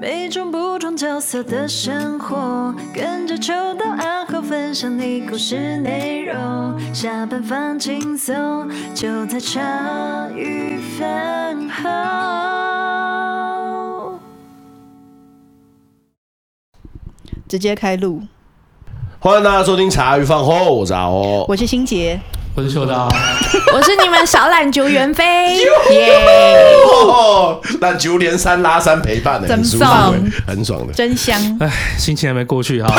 每种不同角色的生活，跟着秋到暗号分享你故事内容。下班放轻松，就在茶余饭后。直接开录，欢迎大家收听茶余饭后，我是阿欧，我是欣洁。我是秀刀，我是你们小懒球袁飞，耶！懒球连三拉三陪伴的，很爽，很爽的，真香。哎，心情还没过去哈，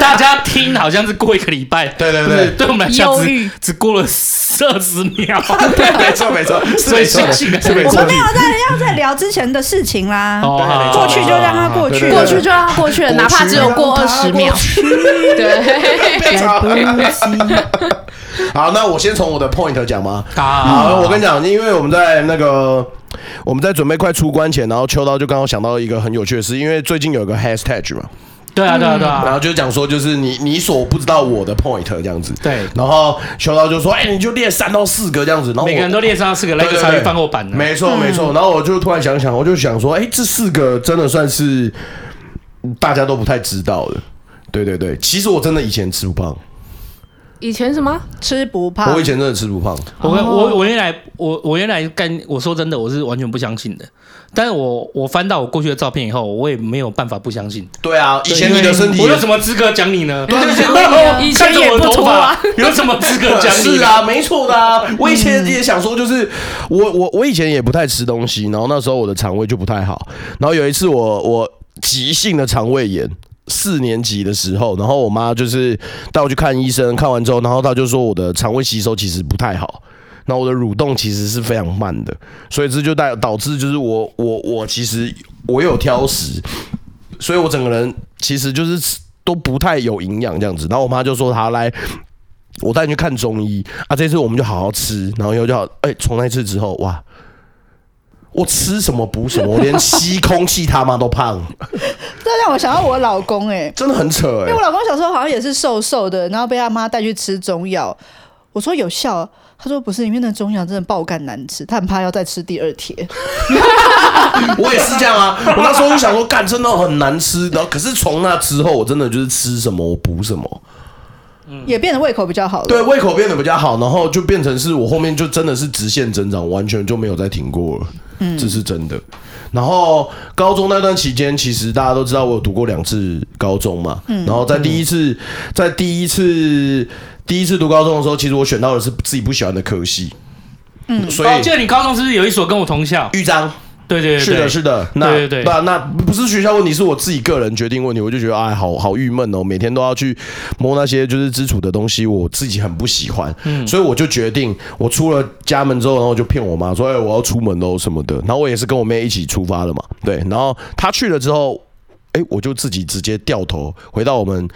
大家听好像是过一个礼拜，对对对，对我们来讲只只过了二十秒，对，没错没错，所以心情是没错。我们没有在要在聊之前的事情啦，过去就让它过去，过去就让它过去了，哪怕只有过二十秒，对。好，那我先从我的 point 讲吗？好，我跟你讲，因为我们在那个我们在准备快出关前，然后秋刀就刚好想到一个很有趣的事，因为最近有一个 hashtag 嘛，对啊对啊对啊，然后就讲说就是你你所不知道我的 point 这样子，对，然后秋刀就说，哎，你就列三到四个这样子，然后每个人都列三到四个，那个茶余饭后版的，没错没错，然后我就突然想想，我就想说，哎，这四个真的算是大家都不太知道的，对对对，其实我真的以前吃不胖。以前什么吃不胖？我以前真的吃不胖。我我我原来我我原来干，我说真的，我是完全不相信的。但是我我翻到我过去的照片以后，我也没有办法不相信。对啊，以前你的身体，我有什么资格讲你呢？对以前也不头发，有什么资格讲你？是啊，没错的啊。我以前也想说，就是我我我以前也不太吃东西，然后那时候我的肠胃就不太好。然后有一次我我急性的肠胃炎。四年级的时候，然后我妈就是带我去看医生，看完之后，然后她就说我的肠胃吸收其实不太好，那我的蠕动其实是非常慢的，所以这就带导致就是我我我其实我有挑食，所以我整个人其实就是都不太有营养这样子。然后我妈就说她来，我带你去看中医啊，这次我们就好好吃，然后以后就好，哎，从那次之后哇。我吃什么补什么，我连 吸空气他妈都胖。这让我想到我老公哎、欸，真的很扯哎、欸。因为我老公小时候好像也是瘦瘦的，然后被他妈带去吃中药。我说有效，他说不是，里面的中药真的爆干难吃，他很怕要再吃第二贴。我也是这样啊，我那时候就想说，干真的很难吃。然后可是从那之后，我真的就是吃什么我补什么。也变得胃口比较好了，对，胃口变得比较好，然后就变成是我后面就真的是直线增长，完全就没有再停过了，嗯，这是真的。然后高中那段期间，其实大家都知道我有读过两次高中嘛，嗯，然后在第一次，在第一次第一次读高中的时候，其实我选到的是自己不喜欢的科系，嗯，所以我记得你高中是不是有一所跟我同校，豫章。对对对，是的，是的，那对对对，那那不是学校问题，是我自己个人决定问题。我就觉得哎，好好郁闷哦，每天都要去摸那些就是基础的东西，我自己很不喜欢。嗯，所以我就决定，我出了家门之后，然后就骗我妈说，哎，我要出门喽什么的。然后我也是跟我妹一起出发的嘛，对。然后她去了之后。哎，我就自己直接掉头回到我们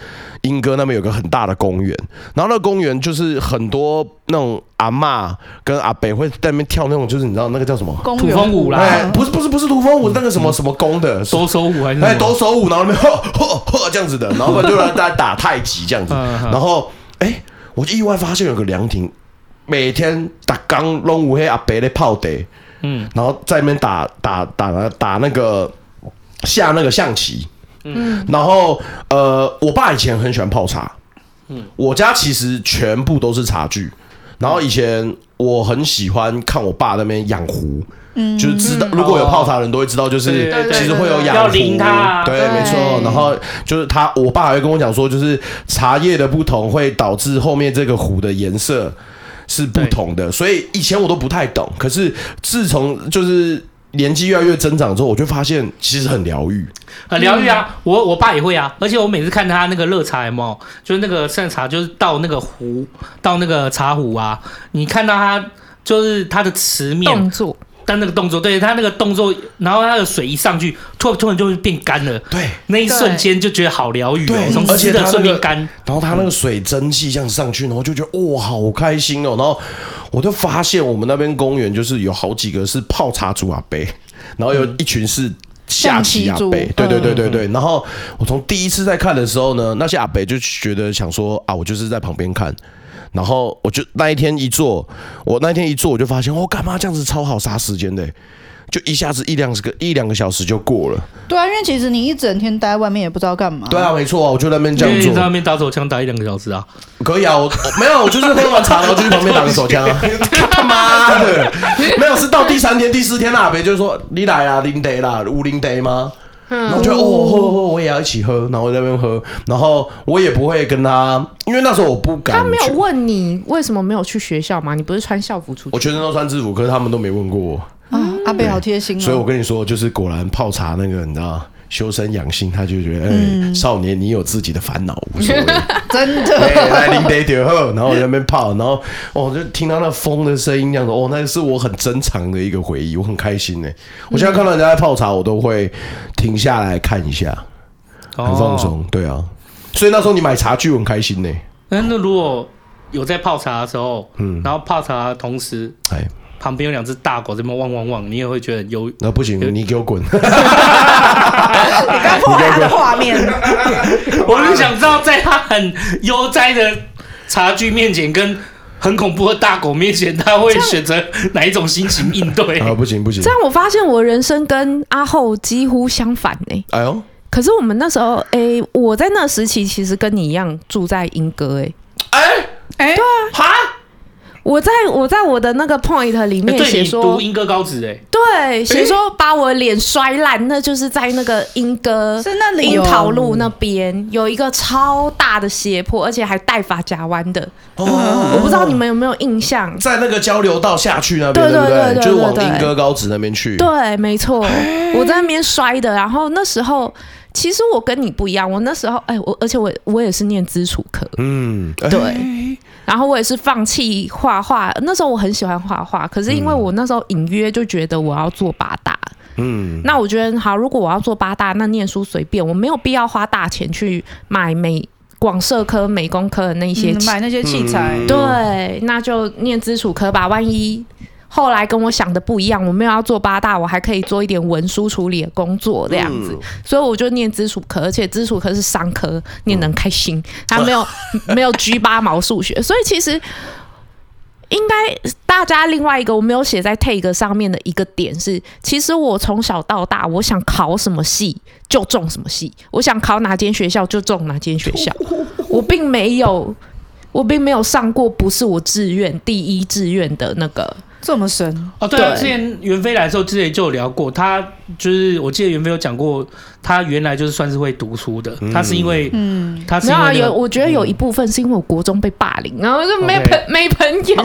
英哥那边有个很大的公园，然后那公园就是很多那种阿嬷跟阿伯会在那边跳那种，就是你知道那个叫什么土风舞啦？哎，不是不是不是土风舞，那个什么什么宫的抖手舞还是哎抖手舞，然后那边 呵呵呵这样子的，然后就让大家打太极这样子，然后哎，我就意外发现有个凉亭，每天打刚拢有黑阿伯在泡茶，嗯，然后在那边打打打打那个。下那个象棋，嗯，然后呃，我爸以前很喜欢泡茶，嗯，我家其实全部都是茶具，然后以前我很喜欢看我爸那边养壶，嗯，就是知道如果有泡茶的人都会知道，就是其实会有养壶，对，没错，然后就是他，我爸还会跟我讲说，就是茶叶的不同会导致后面这个壶的颜色是不同的，所以以前我都不太懂，可是自从就是。年纪越来越增长之后，我就发现其实很疗愈，很疗愈啊！我我爸也会啊，而且我每次看他那个热茶有没有，就是那个盛茶，就是倒那个壶，倒那个茶壶啊，你看到他就是他的瓷面动作，但那个动作，对他那个动作，然后他的水一上去，突突然就会变干了，对，那一瞬间就觉得好疗愈，对，从湿的瞬间干，然后他那个水蒸气这样上去，然后就觉得哇，好开心哦，然后。我就发现我们那边公园就是有好几个是泡茶族阿伯，然后有一群是下棋阿伯，对对对对对。然后我从第一次在看的时候呢，那些阿伯就觉得想说啊，我就是在旁边看。然后我就那一天一坐，我那一天一坐我就发现，我干嘛这样子超好杀时间的？就一下子一两个一两个小时就过了。对啊，因为其实你一整天待在外面也不知道干嘛。对啊，没错啊，我就在那边这样做。因为你在那边打手枪打一两个小时啊？可以啊，我，我没有，我就是喝完茶然后就去旁边打个手枪啊。他妈的，没有，是到第三天、第四天啦，别就是说你来啦，零 day 啦，五零 day 吗？然后我就哦喝喝，我也要一起喝，然后在那边喝，然后我也不会跟他，因为那时候我不敢。他没有问你为什么没有去学校吗？你不是穿校服出去？我全身都穿制服，可是他们都没问过我。啊，阿贝好贴心哦。所以我跟你说，就是果然泡茶那个，你知道。修身养性，他就觉得，哎、欸，少年，你有自己的烦恼，无所谓，真的。来零点点后，然后我在那边泡，然后哦，就听到那风的声音，这样子，哦，那是我很珍藏的一个回忆，我很开心呢。我现在看到人家在泡茶，我都会停下来看一下，很放松。对啊，所以那时候你买茶具，我很开心呢。那那如果有在泡茶的时候，嗯，然后泡茶的同时，哎。旁边有两只大狗在那汪汪汪，你也会觉得有那不行，你给我滚！你刚破坏他的画面，我就想知道，在他很悠哉的茶具面前，跟很恐怖的大狗面前，他会选择哪一种心情应对？啊，不行不行！这样我发现我人生跟阿后几乎相反呢、欸。哎呦，可是我们那时候，哎、欸，我在那时期其实跟你一样住在莺歌，哎，哎哎，对啊，哈。我在我在我的那个 point 里面写说，读英歌高职哎，对，写说把我的脸摔烂，那就是在那个英歌是那里樱桃路那边有一个超大的斜坡，而且还带发夹弯的。哦，我不知道你们有没有印象，在那个交流道下去那边，对对对，就是往英歌高职那边去。对，没错，我在那边摔的。然后那时候其实我跟你不一样，我那时候哎，我而且我我也是念基础科，嗯，对。然后我也是放弃画画，那时候我很喜欢画画，可是因为我那时候隐约就觉得我要做八大，嗯，那我觉得好，如果我要做八大，那念书随便，我没有必要花大钱去买美广社科、美工科的那些、嗯、买那些器材，对，那就念基础科吧，万一。后来跟我想的不一样，我没有要做八大，我还可以做一点文书处理的工作这样子，嗯、所以我就念基础科，而且基础科是商科，念能开心，还没有没有 G 八毛数学，所以其实应该大家另外一个我没有写在 take 上面的一个点是，其实我从小到大，我想考什么系就中什么系，我想考哪间学校就中哪间学校，我并没有我并没有上过不是我志愿第一志愿的那个。这么深哦？对啊，之前袁飞来的时候，之前就有聊过，他就是我记得袁飞有讲过，他原来就是算是会读书的，他是因为嗯，他是因为、那个、没有啊，有我觉得有一部分是因为我国中被霸凌，然后就没朋没朋友，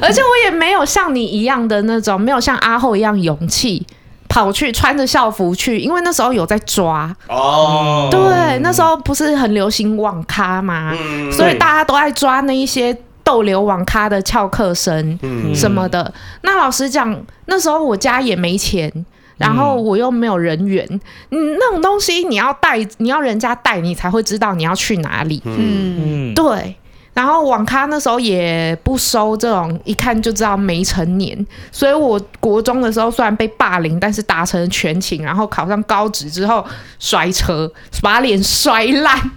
而且我也没有像你一样的那种，没有像阿厚一样勇气跑去穿着校服去，因为那时候有在抓。哦，对，那时候不是很流行网咖嘛，嗯、所以大家都爱抓那一些。逗留网咖的翘课生什么的，嗯、那老实讲，那时候我家也没钱，然后我又没有人缘，嗯，那种东西你要带，你要人家带你才会知道你要去哪里，嗯，对。然后网咖那时候也不收这种一看就知道没成年，所以我国中的时候虽然被霸凌，但是达成全勤，然后考上高职之后摔车，把脸摔烂。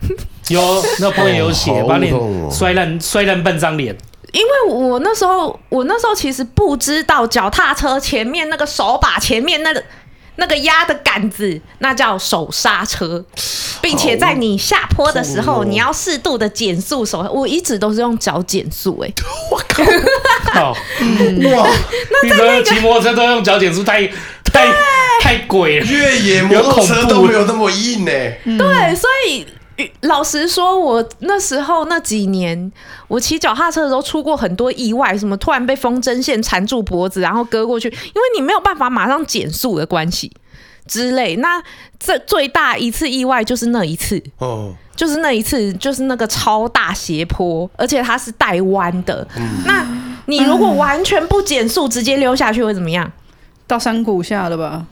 有那朋友有写，哦、把脸摔烂，摔烂半张脸。因为我那时候，我那时候其实不知道脚踏车前面那个手把前面那个那个压的杆子，那叫手刹车，并且在你下坡的时候，你要适度的减速手。我一直都是用脚减速，哎，我靠，哇，那在那个骑摩托车都用脚减速，太太太鬼了，越野摩托车都没有那么硬呢。对，所以。老实说，我那时候那几年，我骑脚踏车的时候出过很多意外，什么突然被风筝线缠住脖子，然后割过去，因为你没有办法马上减速的关系之类。那这最大一次意外就是那一次，哦，就是那一次，就是那个超大斜坡，而且它是带弯的。嗯、那你如果完全不减速，直接溜下去会怎么样？到山谷下了吧？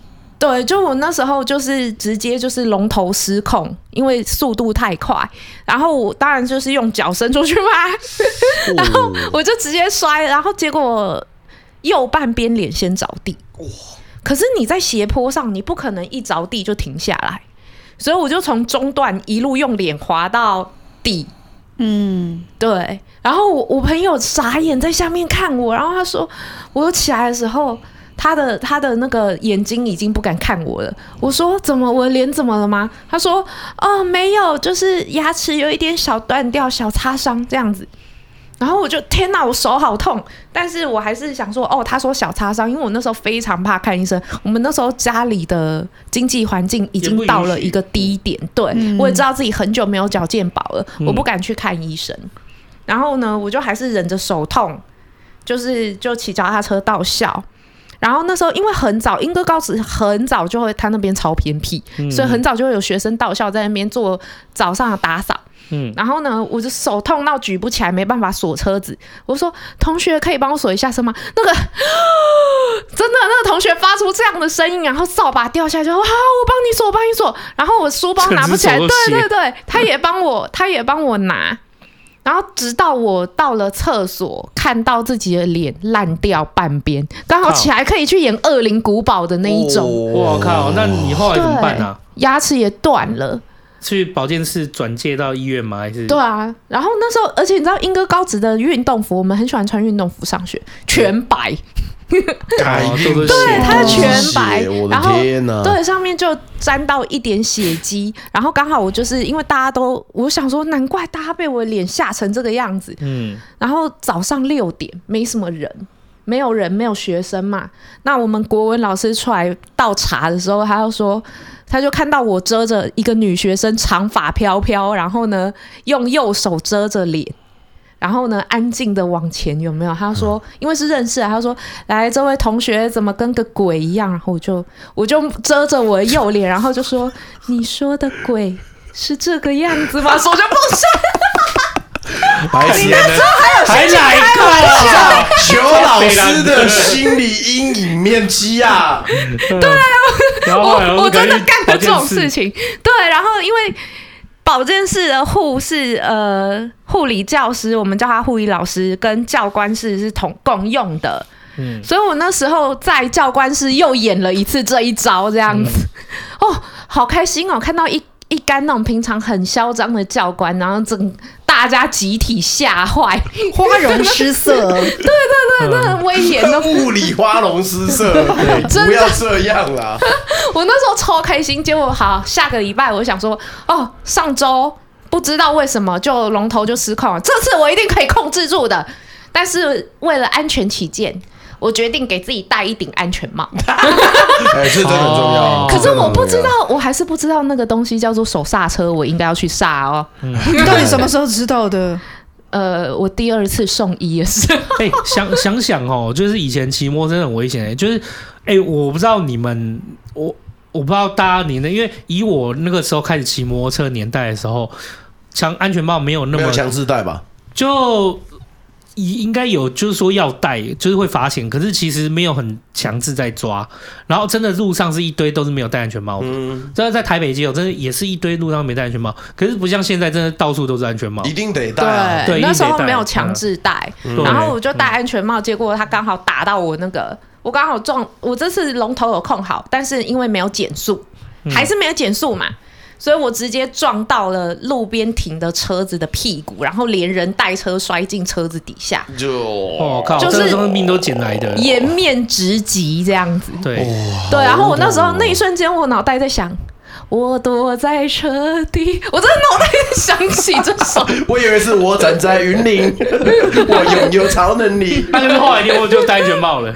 对，就我那时候就是直接就是龙头失控，因为速度太快，然后我当然就是用脚伸出去嘛，哦、然后我就直接摔，然后结果右半边脸先着地。哇！可是你在斜坡上，你不可能一着地就停下来，所以我就从中段一路用脸滑到底。嗯，对。然后我我朋友傻眼在下面看我，然后他说，我起来的时候。他的他的那个眼睛已经不敢看我了。我说怎么我的脸怎么了吗？他说哦没有，就是牙齿有一点小断掉、小擦伤这样子。然后我就天哪，我手好痛，但是我还是想说哦，他说小擦伤，因为我那时候非常怕看医生。我们那时候家里的经济环境已经到了一个低点，对、嗯、我也知道自己很久没有缴健保了，我不敢去看医生。嗯、然后呢，我就还是忍着手痛，就是就骑脚踏车到校。然后那时候因为很早，英歌高职很早就会，他那边超偏僻，嗯、所以很早就会有学生到校在那边做早上的打扫。嗯，然后呢，我就手痛到举不起来，没办法锁车子。我说：“同学，可以帮我锁一下车吗？”那个 真的，那个同学发出这样的声音，然后扫把掉下去，好，我帮你锁，我帮你锁。然后我书包拿不起来，对对对，他也帮我，他也帮我拿。然后直到我到了厕所，看到自己的脸烂掉半边，刚好起来可以去演《恶灵古堡》的那一种。我靠，那你后来怎么办呢？牙齿也断了。去保健室转介到医院吗？还是？对啊，然后那时候，而且你知道，英哥高职的运动服，我们很喜欢穿运动服上学，全白。改对，它是全白，然后对上面就沾到一点血迹，然后刚好我就是因为大家都，我想说，难怪大家被我脸吓成这个样子。嗯，然后早上六点没什么人，没有人，没有学生嘛。那我们国文老师出来倒茶的时候，他就说。他就看到我遮着一个女学生长发飘飘，然后呢用右手遮着脸，然后呢安静的往前，有没有？他说，因为是认识啊，他说，来，这位同学怎么跟个鬼一样？然后我就我就遮着我的右脸，然后就说，你说的鬼是这个样子吗？手就不白痴，你那时候还有还哪一个啊？求老师的心理阴影面积啊！对啊，我 我真的干过这种事情。对，然后因为保健室的护士呃护理教师，我们叫他护理老师，跟教官室是同共用的。嗯，所以我那时候在教官室又演了一次这一招，这样子。嗯、哦，好开心哦！看到一。一干那种平常很嚣张的教官，然后整大家集体吓坏，花容失色。对对对，那很威严的物理花容失色，不要这样啦！我那时候超开心，结果好下个礼拜，我想说，哦，上周不知道为什么就龙头就失控了，这次我一定可以控制住的。但是为了安全起见。我决定给自己戴一顶安全帽，哎，这真的很重要。可是我不知道，我还是不知道那个东西叫做手刹车，我应该要去刹哦。你到底什么时候知道的？呃，我第二次送医的时候。哎，想想想哦，就是以前骑摩真的很危险哎，就是哎，我不知道你们，我我不知道大家年龄，因为以我那个时候开始骑摩托车年代的时候，强安全帽没有那么强制戴吧？就。应应该有，就是说要戴，就是会罚钱。可是其实没有很强制在抓。然后真的路上是一堆都是没有戴安全帽的。嗯，真的在台北街有，真的也是一堆路上没戴安全帽。可是不像现在，真的到处都是安全帽，一定得戴啊。对，那时候没有强制戴，然后我就戴安全帽，结果他刚好打到我那个，我刚好撞，我这次龙头有控好，但是因为没有减速，还是没有减速嘛。所以我直接撞到了路边停的车子的屁股，然后连人带车摔进车子底下。就我靠，就是这命都捡来的，颜面直击这样子。对对，然后我那时候那一瞬间，我脑袋在想。我躲在车底，我真的脑袋想起这首。我以为是我站在云林，我拥有超能力。那就是后来我就戴安全帽了。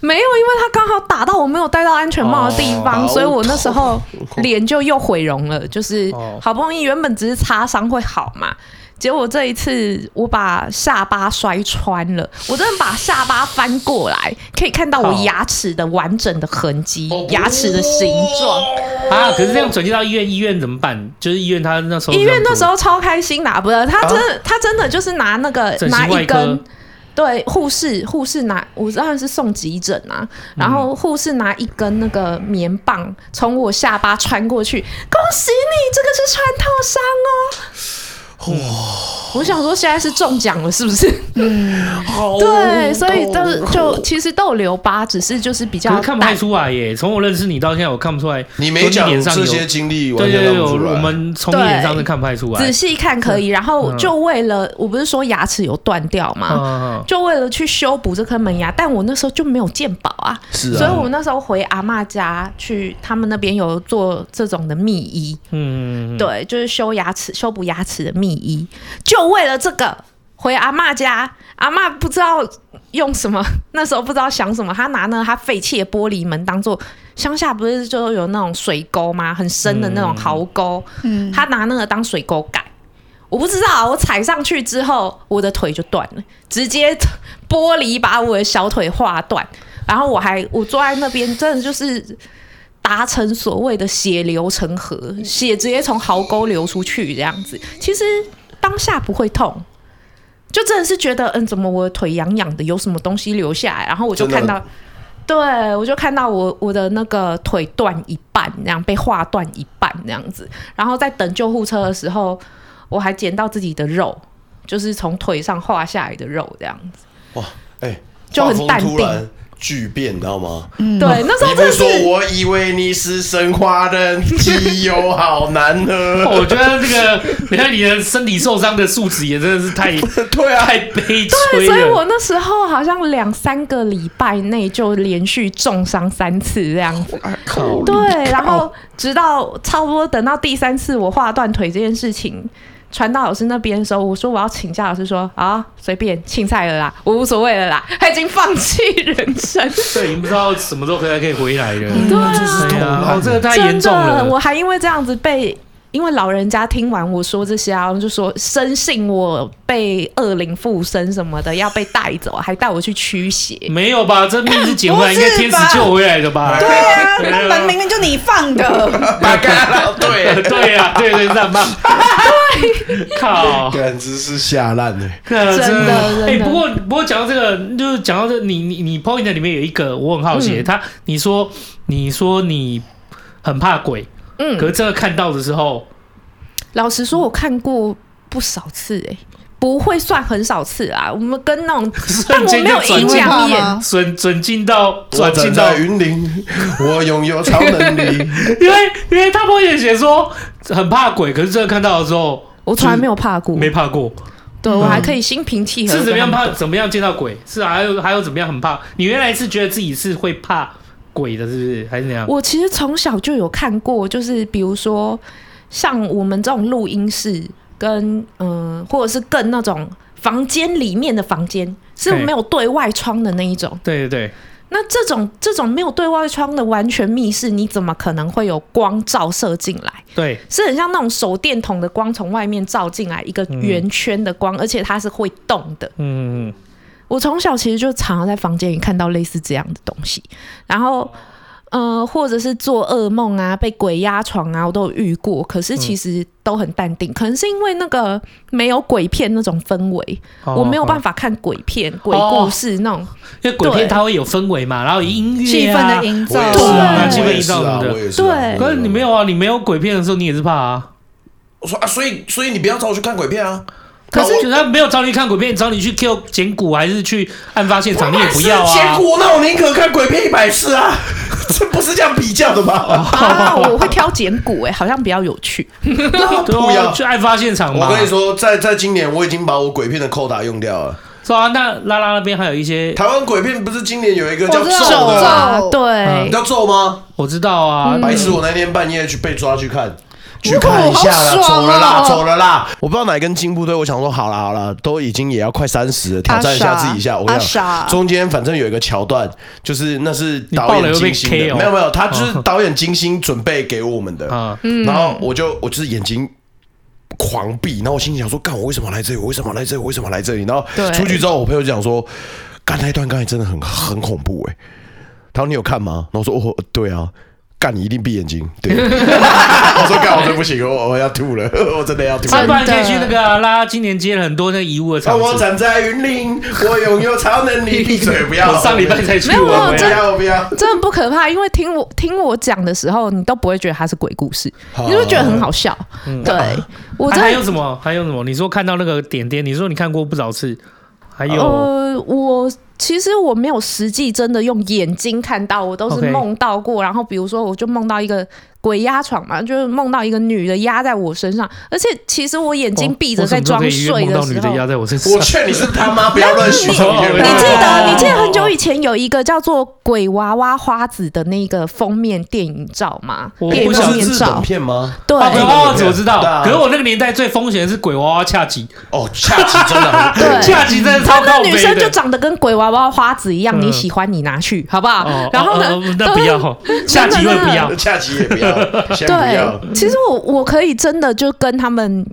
没有，因为他刚好打到我没有戴到安全帽的地方，哦、所以我那时候脸就又毁容了。就是好不容易原本只是擦伤会好嘛。结果这一次我把下巴摔穿了，我真的把下巴翻过来，可以看到我牙齿的完整的痕迹，牙齿的形状啊！可是这样转接到医院，医院怎么办？就是医院他那时候，医院那时候超开心的，不是他真的，他真的就是拿那个拿一根，对，护士护士拿，我当然是送急诊啊，然后护士拿一根那个棉棒从我下巴穿过去，恭喜你，这个是穿透伤哦。哇！我想说，现在是中奖了，是不是？好对，所以都就其实都有留疤，只是就是比较看不太出来耶。从我认识你到现在，我看不出来。你没讲这些经历，对对对，我们从脸上是看不太出来。仔细看可以，然后就为了我不是说牙齿有断掉嘛，就为了去修补这颗门牙，但我那时候就没有健保啊，是啊，所以我那时候回阿嬷家去，他们那边有做这种的秘医，嗯，对，就是修牙齿、修补牙齿的秘医，就为了这个。回阿妈家，阿妈不知道用什么，那时候不知道想什么，他拿那个他废弃的玻璃门当做乡下不是就有那种水沟吗？很深的那种壕沟，嗯，他拿那个当水沟盖。我不知道，我踩上去之后，我的腿就断了，直接玻璃把我的小腿划断，然后我还我坐在那边，真的就是达成所谓的血流成河，血直接从壕沟流出去这样子。其实当下不会痛。就真的是觉得，嗯，怎么我的腿痒痒的，有什么东西流下来？然后我就看到，对，我就看到我我的那个腿断一半，这样被划断一半这样子。然后在等救护车的时候，我还捡到自己的肉，就是从腿上划下来的肉这样子。哇，哎、欸，就很淡定。巨变，你知道吗？嗯，对，那时候真的是。我以为你是神话人，机油好难喝。我觉得这个，你看你的身体受伤的数值也真的是太 对啊，太悲催了。所以我那时候好像两三个礼拜内就连续重伤三次这样子。靠！对，然后直到差不多等到第三次我划断腿这件事情。传到老师那边的时候，我说我要请假，老师说啊，随便，青菜了啦，我无所谓了啦，他已经放弃人生，对，已经不知道什么时候可以可以回来了。嗯、对啊，哦，这个太严重了，我还因为这样子被。因为老人家听完我说这些啊，就说深信我被恶灵附身什么的，要被带走，还带我去驱邪。没有吧？这命是捡回来，应该天使救回来的吧？对啊，那门明明就你放的。对对呀，对对，这样吧。对，靠，简直是吓烂了。真的，哎，不过不过讲到这个，就是讲到这，你你你 point 里面有一个，我很好奇，他你说你说你很怕鬼。嗯，可是这个看到的时候，老实说，我看过不少次，哎，不会算很少次啊。我们跟那种，但我没有阴阳眼，准准进到，转进到云林，我拥有超能力。因为因为他不也写说很怕鬼，可是这个看到的时候，我从来没有怕过，没怕过。对，我还可以心平气和。是怎么样怕？怎么样见到鬼？是还有还有怎么样很怕？你原来是觉得自己是会怕？鬼的，是不是还是怎样？我其实从小就有看过，就是比如说像我们这种录音室，跟嗯、呃，或者是更那种房间里面的房间，是没有对外窗的那一种。对对对。那这种这种没有对外窗的完全密室，你怎么可能会有光照射进来？对，是很像那种手电筒的光从外面照进来，一个圆圈的光，嗯、而且它是会动的。嗯嗯。我从小其实就常常在房间里看到类似这样的东西，然后，呃，或者是做噩梦啊，被鬼压床啊，我都有遇过。可是其实都很淡定，可能是因为那个没有鬼片那种氛围，我没有办法看鬼片、鬼故事那种。因为鬼片它会有氛围嘛，然后音乐、气氛的营造，对，气氛营造的。对，可是你没有啊，你没有鬼片的时候，你也是怕啊。我说啊，所以所以你不要找我去看鬼片啊。可是他没有找你看鬼片，找你去 Q 捡骨还是去案发现场，你也不要啊。捡骨，那我宁可看鬼片一百次啊！这不是这样比较的吗？啊，我会挑捡骨，哎，好像比较有趣。不要去案发现场。我跟你说，在在今年我已经把我鬼片的扣打用掉了。是啊，那拉拉那边还有一些台湾鬼片，不是今年有一个叫咒的？对，叫咒吗？我知道啊，白痴！我那天半夜去被抓去看。去看一下了，走了啦，走了啦！我不知道哪根筋不对，我想说好了好了，都已经也要快三十了，挑战一下自己一下。我跟你讲，中间反正有一个桥段，就是那是导演精心的，没有没有，他就是导演精心准备给我们的。嗯然后我就我就是眼睛狂闭，然后我心里想说，干我为什么来这里？我为什么来这里？为什么来这里？然后出去之后，我朋友就讲说，干那一段刚才真的很很恐怖哎。他说你有看吗？然后我说哦对啊。干你一定闭眼睛。对，我说干我真不行，我我要吐了，我真的要吐了。要不然可以去那个、啊、拉今年接了很多那个遗物的场。我站在云林，我拥有超能力。闭嘴，不要！我上礼拜才去，没有，没有，不要，不要，真的不可怕，因为听我听我讲的时候，你都不会觉得它是鬼故事，你就觉得很好笑。嗯、对，我还有什么？还有什么？你说看到那个点点，你说你看过不少次，还有呃，我。其实我没有实际真的用眼睛看到，我都是梦到过。然后比如说，我就梦到一个。鬼压床嘛，就是梦到一个女的压在我身上，而且其实我眼睛闭着在装睡的时候，梦到女的压在我身上。我劝你是他妈不要乱说。你记得，你记得很久以前有一个叫做《鬼娃娃花子》的那个封面电影照吗？电影封面照片吗？对，鬼娃娃子我知道。可是我那个年代最风险的是鬼娃娃恰吉。哦，恰吉真的，对，恰吉真的超靠北。女生就长得跟鬼娃娃花子一样，你喜欢你拿去好不好？然后呢？那不要，恰吉会不要，恰吉也不要。对。其实我我可以真的就跟他们，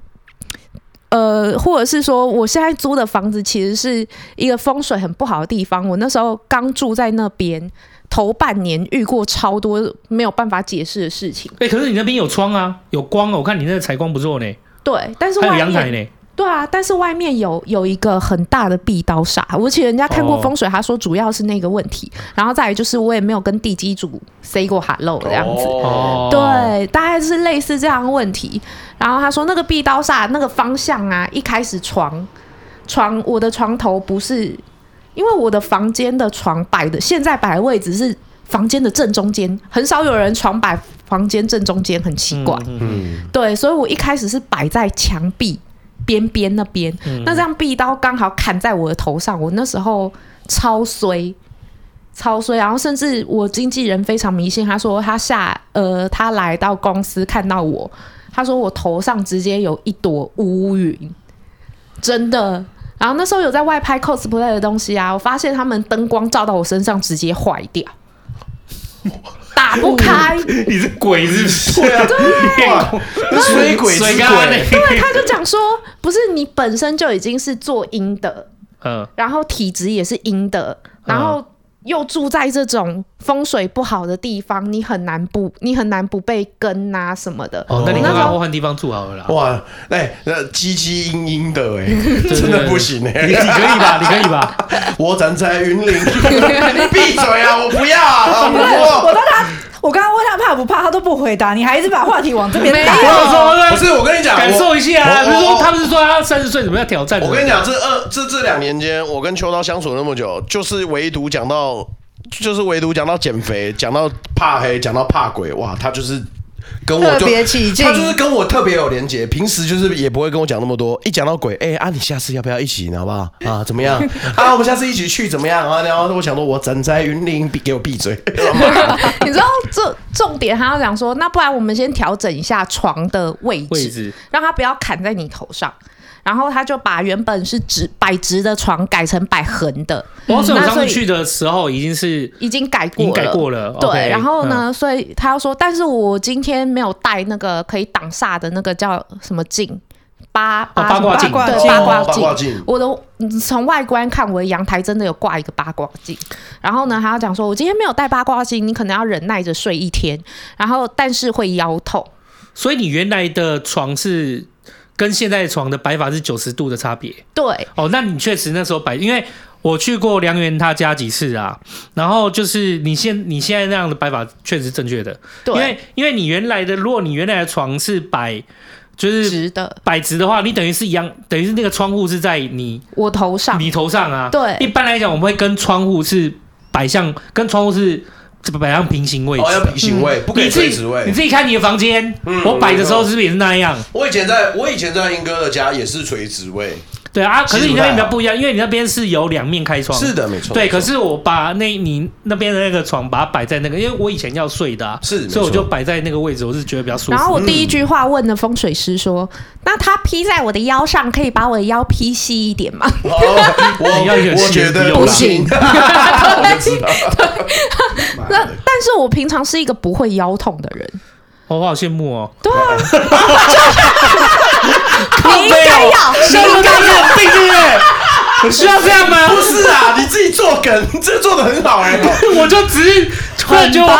呃，或者是说，我现在租的房子其实是一个风水很不好的地方。我那时候刚住在那边，头半年遇过超多没有办法解释的事情。哎、欸，可是你那边有窗啊，有光哦，我看你那个采光不错呢。对，但是还有阳台呢。对啊，但是外面有有一个很大的壁刀煞，而且人家看过风水，他说主要是那个问题，哦、然后再来就是我也没有跟地基主 say 过 hello 这样子，哦、对，大概是类似这样的问题。然后他说那个壁刀煞那个方向啊，一开始床床我的床头不是，因为我的房间的床摆的现在摆的位置是房间的正中间，很少有人床摆房间正中间，很奇怪，嗯，嗯对，所以我一开始是摆在墙壁。边边那边，嗯、那这样壁刀刚好砍在我的头上，我那时候超衰，超衰。然后甚至我经纪人非常迷信，他说他下呃，他来到公司看到我，他说我头上直接有一朵乌云，真的。然后那时候有在外拍 cosplay 的东西啊，我发现他们灯光照到我身上直接坏掉。打不开，你是鬼是不是？对，水鬼水鬼。对，他就讲说，不是你本身就已经是做阴的，嗯，然后体质也是阴的，然后又住在这种风水不好的地方，你很难不，你很难不被跟啊什么的。哦，那你刚刚换地方住好了啦。哇，哎，那唧唧嘤嘤的，哎，真的不行哎。你可以吧？你可以吧？我站在云林，闭嘴啊！我不要啊！我我当他。我刚刚问他怕不怕，他都不回答，你还一直把话题往这边带。不是，我跟你讲，感受一下啊。比如说，他们是说他三十岁怎么样挑战？我跟你讲，这二这这两年间，我跟秋刀相处那么久，就是唯独讲到，就是唯独讲到减肥，讲到怕黑，讲到怕鬼，哇，他就是。跟我就他就是跟我特别有连结，平时就是也不会跟我讲那么多。一讲到鬼，哎、欸、啊，你下次要不要一起，好不好啊？怎么样 啊？我们下次一起去怎么样啊？然后我想说，我站在云林，给我闭嘴。你知道这重点，他要讲说，那不然我们先调整一下床的位置，位置让他不要砍在你头上。然后他就把原本是直摆直的床改成摆横的。我上次去的时候已经是已经改过了，改过了。对，okay, 然后呢，嗯、所以他要说，但是我今天没有带那个可以挡煞的那个叫什么镜，八八卦镜，对，八卦镜。我的从外观看，我的阳台真的有挂一个八卦镜。然后呢，他要讲说，我今天没有带八卦镜，你可能要忍耐着睡一天，然后但是会腰痛。所以你原来的床是？跟现在床的摆法是九十度的差别。对，哦，那你确实那时候摆，因为我去过梁元他家几次啊，然后就是你现你现在那样的摆法确实是正确的。对，因为因为你原来的，如果你原来的床是摆就是直的，摆直的话，你等于是一样，等于是那个窗户是在你我头上，你头上啊。对，一般来讲，我们会跟窗户是摆向，跟窗户是。这摆上平行位置，哦，要平行位，不可以垂直位。你自己看你的房间，我摆的时候是不是也是那样？我以前在我以前在英哥的家也是垂直位。对啊，可是你那边比较不一样，因为你那边是有两面开窗。是的，没错。对，可是我把那你那边的那个床把它摆在那个，因为我以前要睡的啊，是，所以我就摆在那个位置，我是觉得比较舒服。然后我第一句话问的风水师说：“那他披在我的腰上，可以把我的腰披细一点吗？”我 要我觉得不行。那但是我平常是一个不会腰痛的人。我好羡慕哦。对啊。你应该要，需要这样对不对？需要这样吗？不是啊，你自己做梗，你 这做的很好哎。我就只是突然觉得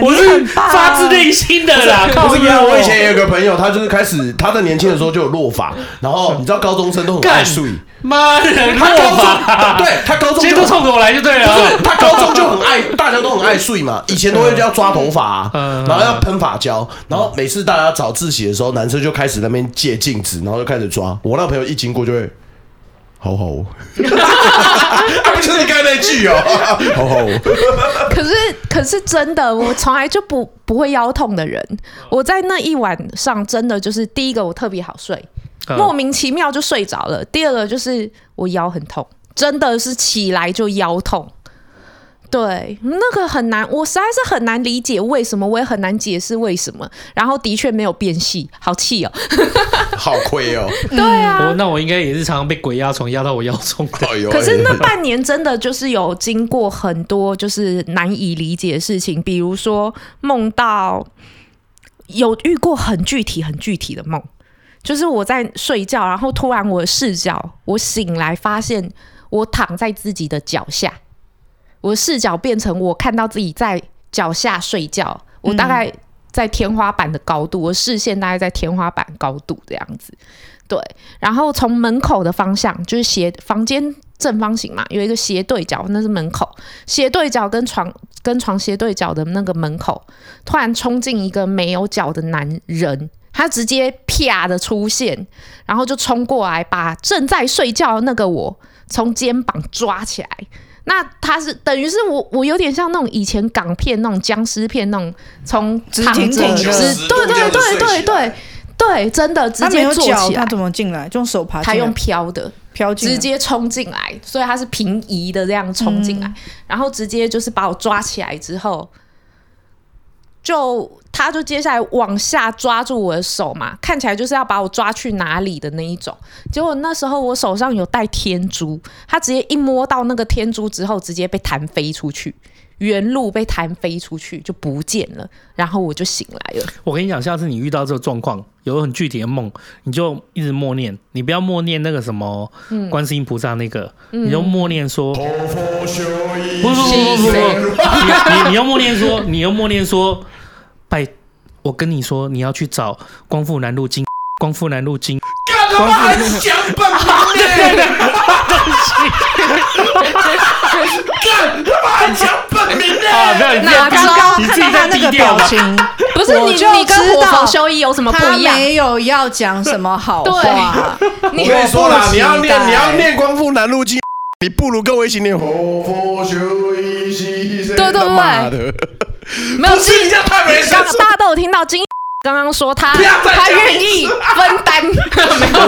我我是发自内心的啦。不是，我以前也有个朋友，他就是开始他在年轻的时候就有落发，然后你知道高中生都很爱睡。妈的，他高中对他高中就冲着我来就对了。他高中就很爱，大家都很爱睡嘛。以前都会要抓头发，然后要喷发胶，然后每次大家早自习的时候，男生就开始那边借镜子，然后就开始抓。我那朋友一经过就会，好好哦，就是刚才那句哦，好好哦。可是可是真的，我从来就不不会腰痛的人，我在那一晚上真的就是第一个，我特别好睡。莫名其妙就睡着了。第二个就是我腰很痛，真的是起来就腰痛。对，那个很难，我实在是很难理解为什么，我也很难解释为什么。然后的确没有变细，好气哦，好亏哦。对啊，那我应该也是常常被鬼压床压到我腰痛 的。可是那半年真的就是有经过很多就是难以理解的事情，比如说梦到有遇过很具体、很具体的梦。就是我在睡觉，然后突然我的视角，我醒来发现我躺在自己的脚下，我的视角变成我看到自己在脚下睡觉，我大概在天花板的高度，我视线大概在天花板高度这样子，对，然后从门口的方向，就是斜房间正方形嘛，有一个斜对角，那是门口，斜对角跟床跟床斜对角的那个门口，突然冲进一个没有脚的男人。他直接啪的出现，然后就冲过来，把正在睡觉的那个我从肩膀抓起来。那他是等于是我，我有点像那种以前港片那种僵尸片那种，从躺着，对对对对对对，真的直接坐起来。他怎么进来？就用手爬？他用飘的飘，直接冲进来，所以他是平移的这样冲进来，嗯，然后直接就是把我抓起来之后。就他，就接下来往下抓住我的手嘛，看起来就是要把我抓去哪里的那一种。结果那时候我手上有带天珠，他直接一摸到那个天珠之后，直接被弹飞出去，原路被弹飞出去就不见了。然后我就醒来了。我跟你讲，下次你遇到这个状况，有很具体的梦，你就一直默念，你不要默念那个什么观世音菩萨那个，嗯、你就默念说，不不不不不，你你要默念说，你要默念说。拜，我跟你说，你要去找光复南路金，光复南路金。干他妈讲本名呢？干他妈讲本名呢？啊，没有，哪个？你自己在那个表情，不是你，你跟火佛修一有什么不一样？没有要讲什么好话。我跟你说了，你要念，你要念光复南路金，你不如跟我一起念火佛修一。对对对。没有，是你这样太没事。大家都有听到金刚刚说他他愿意分担。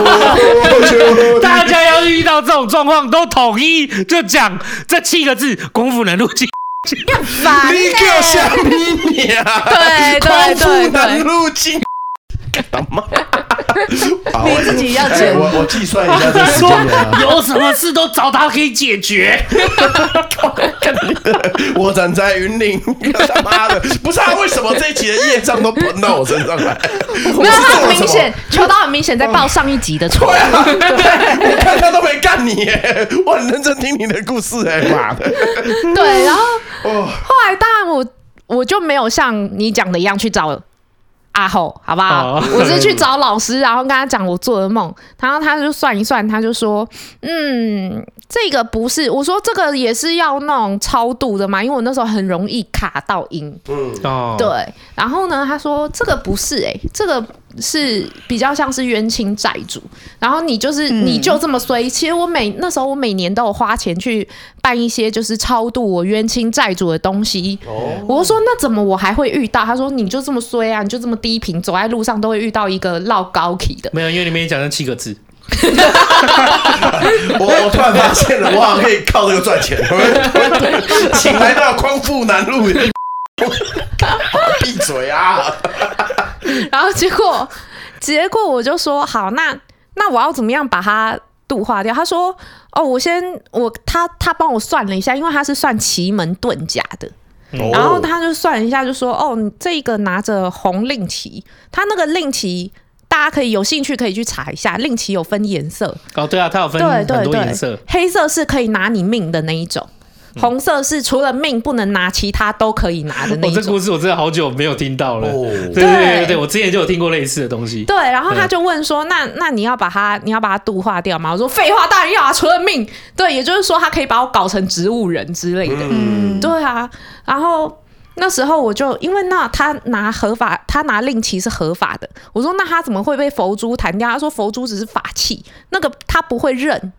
大家要遇到这种状况，都统一就讲这七个字：功夫能入境。烦你给我下命呀！对对对对。干嘛？你自己要解。我我计算一下这时间啊。有什么事都找他可以解决。我站在云林，他妈的，不是啊？为什么这一集的业障都喷到我身上来？没有，他很明显，秋刀很明显在报上一集的错。对啊，我看他都没干你耶，我很认真听你的故事哎，妈的。对，然后哦后来当然我我就没有像你讲的一样去找。阿后，好不好？哦、我是去找老师，然后跟他讲我做的梦，然后他就算一算，他就说，嗯，这个不是，我说这个也是要那种超度的嘛，因为我那时候很容易卡到音，嗯，哦，对，然后呢，他说这个不是、欸，哎，这个。是比较像是冤亲债主，然后你就是你就这么衰。嗯、其实我每那时候我每年都有花钱去办一些就是超度我冤亲债主的东西。哦，我说那怎么我还会遇到？他说你就这么衰啊，你就这么低频，走在路上都会遇到一个绕高体的。没有，因为里面讲那七个字。我我突然发现了，我好像可以靠这个赚钱。请来到匡复南路。闭嘴啊！然后结果，结果我就说好，那那我要怎么样把它度化掉？他说哦，我先我他他帮我算了一下，因为他是算奇门遁甲的，哦、然后他就算了一下，就说哦，你这个拿着红令旗，他那个令旗大家可以有兴趣可以去查一下，令旗有分颜色哦，对啊，它有分对对对，很多颜色，黑色是可以拿你命的那一种。红色是除了命不能拿，其他都可以拿的那种。这故事我真的好久没有听到了。哦对对对对对，我之前就有听过类似的东西。对，然后他就问说：“那那你要把它，你要把它度化掉吗？”我说：“废话，当然要啊，除了命。”对，也就是说，他可以把我搞成植物人之类的。嗯，对啊，然后那时候我就因为那他拿合法，他拿令旗是合法的。我说：“那他怎么会被佛珠弹掉？”他说：“佛珠只是法器，那个他不会认。”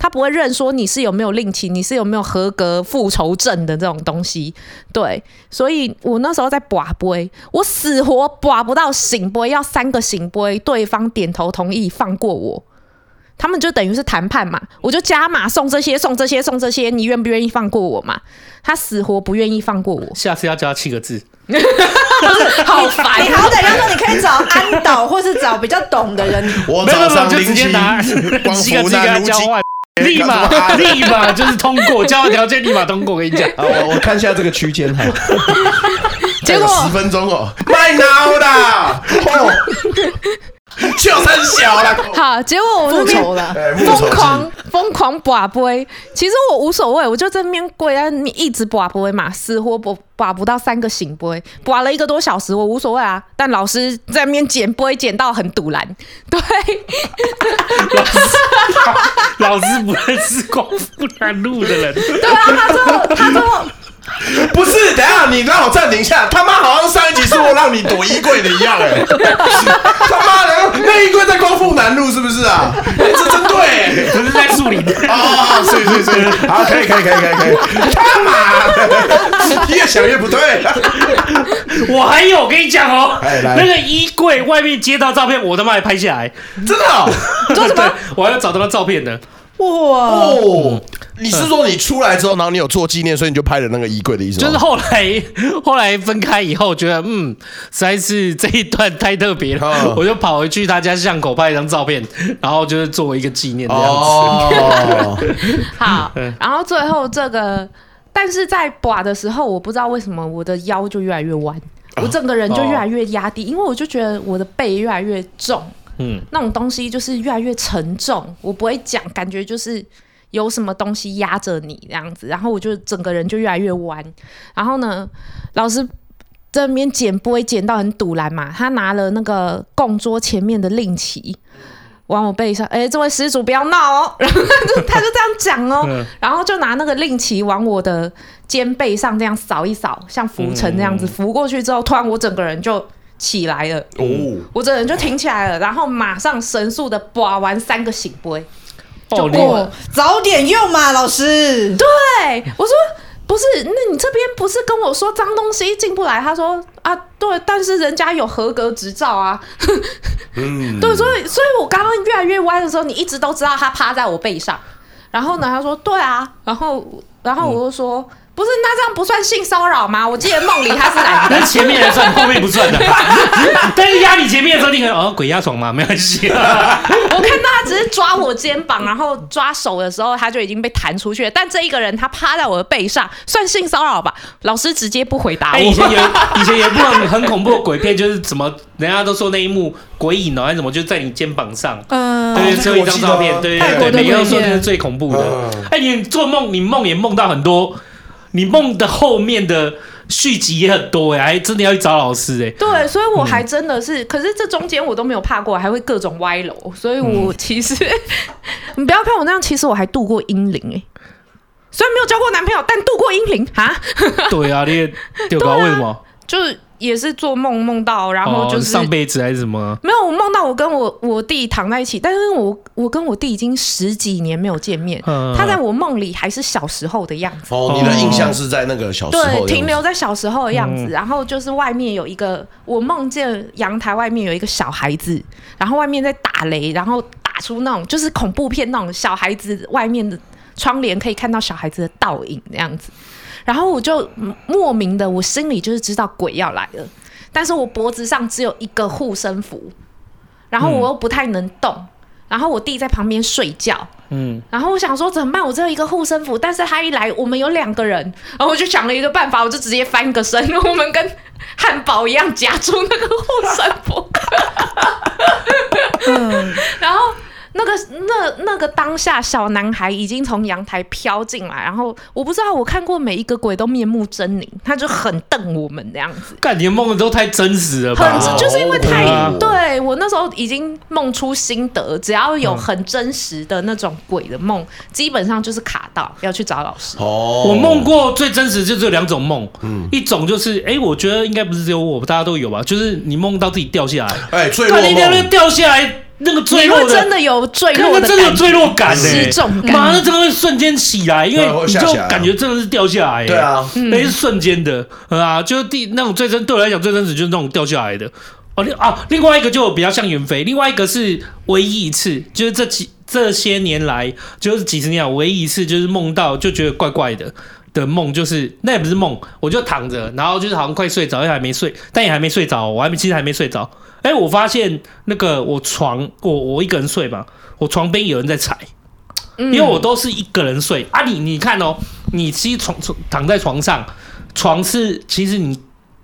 他不会认说你是有没有令情，你是有没有合格复仇证的这种东西，对，所以我那时候在拔杯，我死活拔不到醒杯，要三个醒杯，对方点头同意放过我，他们就等于是谈判嘛，我就加码送这些送这些送这些，你愿不愿意放过我嘛？他死活不愿意放过我，下次要加七个字，好烦你好歹要说你可以找安导，或是找比较懂的人。我早上就直接拿光七个字跟他交南如今。换，立马 立马就是通过，交换条件立马通过。我跟你讲，啊，我我看一下这个区间哈，结果十分钟哦，卖脑啦，哦，就很小了，好，结果我那边复仇了，哎，复仇疯狂疯狂拔杯，其实我无所谓，我就在那边跪在那一直拔杯嘛，死活拔拔不到三个醒杯，拔了一个多小时，我无所谓啊。但老师在那边捡杯捡到很堵拦，对，老师老师不认识光复南路的人，对啊，他最后他最后 不是，等下你让我暂停一下，他妈好像上一集说我让你躲衣柜的一样哎、他妈的，那衣柜在光复南路是不是啊？哎 这真对、欸。不是在树林。哦，是是是，好，可以可以可以可以可以，他妈的，越想越不对。我还有，我跟你讲哦，哎来那个衣柜外面接到照片，我他妈还拍下来。真的哦，做什么？我还要找到那照片的。哇，哦你是说你出来之后，然后你有做纪念，所以你就拍了那个衣柜的意思吗？就是后来后来分开以后，觉得嗯，实在是这一段太特别了，嗯我就跑回去他家巷口拍一张照片，然后就是作为一个纪念这样子。哦，好，然后最后这个，但是在拔的时候，我不知道为什么我的腰就越来越弯，我整个人就越来越压低，因为我就觉得我的背越来越重。嗯，那种东西就是越来越沉重，我不会讲，感觉就是有什么东西压着你这样子，然后我就整个人就越来越弯。然后呢，老师在那边捡不会捡到很堵拦嘛，他拿了那个供桌前面的令旗往我背上，哎、这位施主不要闹哦，然后他就他就这样讲哦，嗯。然后就拿那个令旗往我的肩背上这样扫一扫，像浮尘这样子浮过去之后，突然我整个人就起来了。哦，我整个人就挺起来了，然后马上神速的把完三个醒杯。哦，你哦，早点用嘛，老师。对，我说不是，那你这边不是跟我说脏东西进不来？他说啊，对，但是人家有合格执照啊。嗯，对，所以所以我刚刚越来越歪的时候，你一直都知道他趴在我背上。然后呢，他说对啊，然后然后我就说。不是，那这样不算性骚扰吗？我记得梦里他是男的 那。前面的算，后面不算的。但是压你前面的时候，你可能哦，鬼压床嘛，没关系。我看到他只是抓我肩膀，然后抓手的时候，他就已经被弹出去了。但这一个人他趴在我的背上，算性骚扰吧？老师直接不回答我。哎，以前有以前有一部很很恐怖的鬼片，就是怎么人家都说那一幕鬼影哦，还是怎么，就在你肩膀上。嗯，对，有一张照片，对对对，每个人都说那是最恐怖的嗯。哎，你做梦，你梦也梦到很多，你梦的后面的续集也很多哎，还真的要去找老师哎。对，所以我还真的是，可是这中间我都没有怕过，还会各种歪楼，所以我其实、你不要看我那样，其实我还度过阴灵哎，虽然没有交过男朋友，但度过阴灵哈，对啊，你也对吧？为什么？就是也是做梦梦到，然后就是、哦上辈子还是什么？没有，我梦到我跟我我弟躺在一起，但是我我跟我弟已经十几年没有见面，嗯他在我梦里还是小时候的样子。哦，你的印象是在那个小时候对，停留在小时候的样子。嗯然后就是外面有一个，我梦见阳台外面有一个小孩子，然后外面在打雷，然后打出那种就是恐怖片那种小孩子外面的窗帘可以看到小孩子的倒影那样子。然后我就嗯莫名的，我心里就是知道鬼要来了，但是我脖子上只有一个护身符，然后我又不太能动，然后我弟在旁边睡觉。嗯，然后我想说怎么办？我只有一个护身符，但是他一来，我们有两个人，然后我就想了一个办法，我就直接翻个身，我们跟汉堡一样夹住那个护身符。嗯 然后，那个那那个当下，小男孩已经从阳台飘进来，然后我不知道，我看过每一个鬼都面目狰狞，他就很瞪我们那样子。干，你的梦都太真实了吧？很就是因为太、哦、对我那时候已经梦出心得，只要有很真实的那种鬼的梦，嗯、基本上就是卡到要去找老师。哦，我梦过最真实就只有两种梦，嗯，一种就是哎、欸，我觉得应该不是只有我，大家都有吧？就是你梦到自己掉下来，哎、欸，坠落梦，掉下来。那个坠落的真的有坠落的，真的有坠落感，失重感，妈，那真的会瞬间起来，因为你就感觉真的是掉下来，对啊，那是瞬间的，啊，就是第那种最真，对我来讲最真实就是那种掉下来的。哦，另啊，另外一个就比较像袁飞，另外一个是唯一一次，就是这几这些年来，就是几十年来唯一一次，就是梦到就觉得怪怪的的梦，就是那也不是梦，我就躺着，然后就是好像快睡着，又还没睡，但也还没睡着，我还没其实还没睡着。哎、欸，我发现那个我床，我我一个人睡嘛，我床边有人在踩，因为我都是一个人睡啊你。你你看哦，你其实床床躺在床上，床是其实你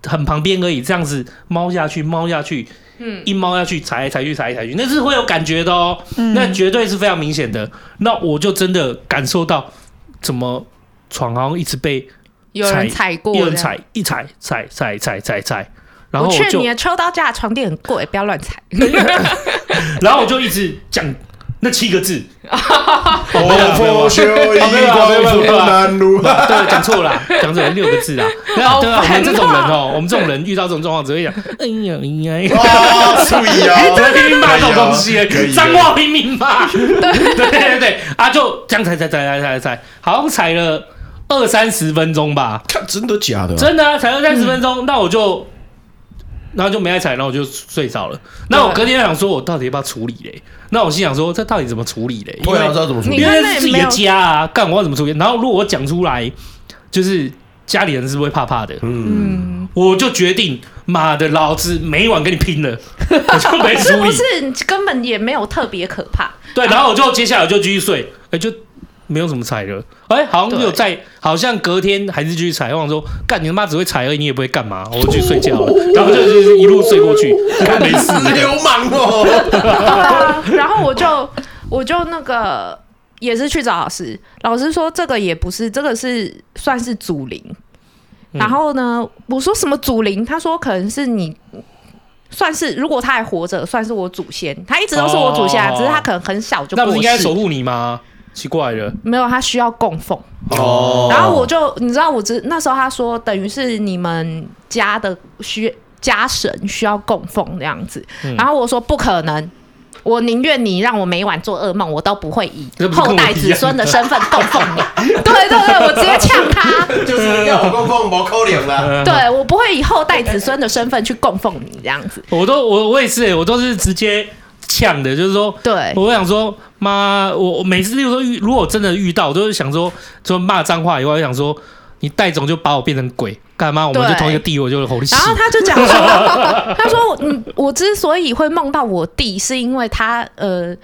很旁边而已，这样子猫下去，猫下去，嗯，一猫下去踩来踩去踩来踩去，那是会有感觉的哦，那绝对是非常明显的。那我就真的感受到，怎么床好像一直被有人踩过，有人踩，一踩踩踩踩踩踩。然后我劝你的秋刀架床垫很贵，不要乱踩。然后我就一直讲那七个字。我佛修一光复南路。对，讲错了，讲错了六个字啊。然后对啊，我们这种人哦，我们这种人遇到这种状况只会讲哎呀哎呀，注意啊，只会拼命骂这种东西，脏话拼命骂。对对对对啊，就这样踩踩踩踩踩踩，好像踩了二三十分钟吧。真的假的？真的啊，踩了二三十分钟，那我就。然后就没爱踩，然后我就睡着了。那我隔天想说，我到底要不要处理嘞？那我心想说，这到底怎么处理嘞？我也不知道怎么处理，因为是自己的家啊，干我要怎么处理？然后如果我讲出来，就是家里人是不是会怕怕的？嗯，我就决定，妈的，老子每晚跟你拼了，我就没处理。不是，根本也没有特别可怕。对，然后我就接下来就继续睡，哎，就。没有什么踩的，哎、欸，好像有在，好像隔天还是继续踩。我想说，干你他妈只会踩而已，你也不会干嘛，我就去睡觉了。然后就就是一路睡过去，没事。流氓哦。对啊，然后我就我就那个也是去找老师，老师说这个也不是，这个是算是祖灵。然后呢，我说什么祖灵？他说可能是你，算是如果他还活着，算是我祖先。他一直都是我祖先，哦、只是他可能很小就过世。那不是应该守护你吗？奇怪了，没有，他需要供奉哦。然后我就，你知道，我只那时候他说，等于是你们家的需家神需要供奉这样子。嗯、然后我说不可能，我宁愿你让我每晚做噩梦，我都不会以后代子孙的身份供奉你。对对对，我直接呛他，就是要我供奉，我扣脸了。对，我不会以后代子孙的身份去供奉你这样子。我都我我也是，我都是直接。呛的，就是说，对，我想说，妈，我我每次，例如说遇，如果真的遇到，我都是想说，就骂脏话以外，我想说，你带总就把我变成鬼，干嘛？我们就同一个地位，我就吼你。然后他就讲说，他说，嗯，我之所以会梦到我弟，是因为他，呃，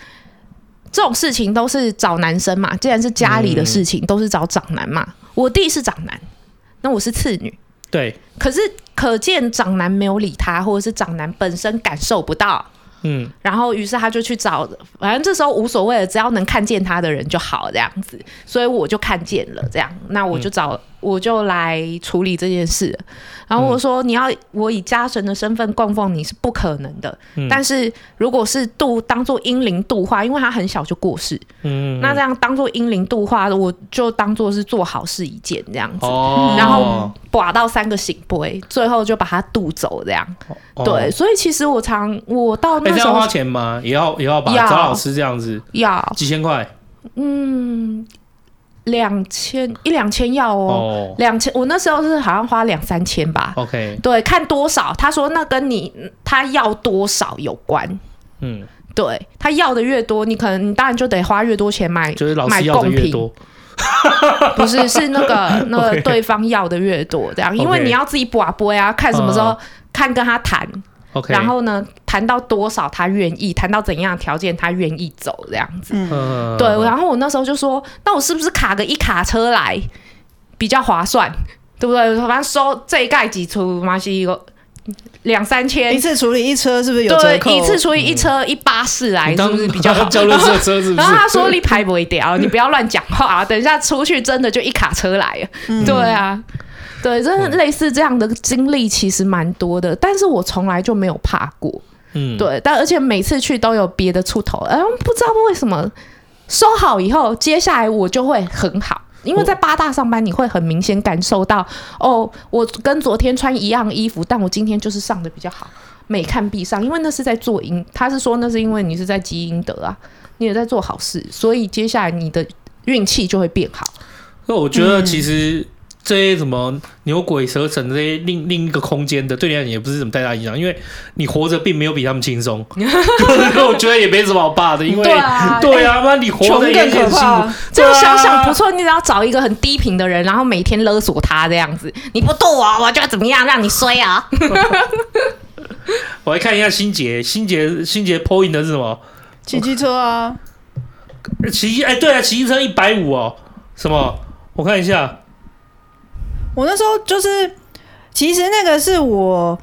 这种事情都是找男生嘛，既然是家里的事情，都是找长男嘛。我弟是长男，那我是次女，对。可是可见长男没有理他，或者是长男本身感受不到。嗯，然后于是他就去找，反正这时候无所谓了，只要能看见他的人就好，这样子，所以我就看见了，这样，那我就找。嗯我就来处理这件事，然后我说，你要我以家神的身份供奉你是不可能的，嗯、但是如果是度当做英灵度化，因为他很小就过世，嗯，那这样当做英灵度化，我就当做是做好事一件这样子，哦、然后刮到三个醒杯，最后就把他渡走这样，哦、对，所以其实我常我到那时候、欸、要花钱吗？也要也要把找老师这样子，要。几千块，嗯。两千一两千要哦，两千我那时候是好像花两三千吧。OK，对，看多少，他说那跟你他要多少有关。嗯，对，他要的越多，你可能你当然就得花越多钱买，就是老师要的越多。不是，是那个 那个对方要的越多，这样，因为你要自己拔杯啊，看什么时候看跟他谈。然后呢，谈到多少他愿意，谈到怎样的条件他愿意走这样子。嗯，对。然后我那时候就说，那我是不是卡个一卡车来比较划算，对不对？反正收这一盖几出嘛是一个两三千一次处理一车是不是有折对，一次处理一车一巴士来，是不是比较好？交垃圾车是不是？然后他说你排不会掉，你不要乱讲话，等一下出去真的就一卡车来了。嗯对啊，对，真的类似这样的经历其实蛮多的，但是我从来就没有怕过。嗯，对，但而且每次去都有别的出头，嗯，不知道为什么收好以后，接下来我就会很好。因为在八大上班，你会很明显感受到，哦，我跟昨天穿一样衣服，但我今天就是上的比较好，每看必上，因为那是在做因，他是说那是因为你是在积阴德啊，你也在做好事，所以接下来你的运气就会变好。那我觉得其实这些什么牛鬼蛇神这些另另一个空间的，对你来讲也不是什么太大影响，因为你活着并没有比他们轻松，我觉得也没什么好怕的，因为对啊 对啊，那你活着也很辛苦，这样想想不错，你只要找一个很低频的人，然后每天勒索他这样子，你不剁我，我就要怎么样让你衰啊！我来看一下心杰，心杰心杰 point 的是什么？骑机车啊，骑哎、对啊，骑机车一百五哦，什么？我看一下，我那时候就是，其实那个是我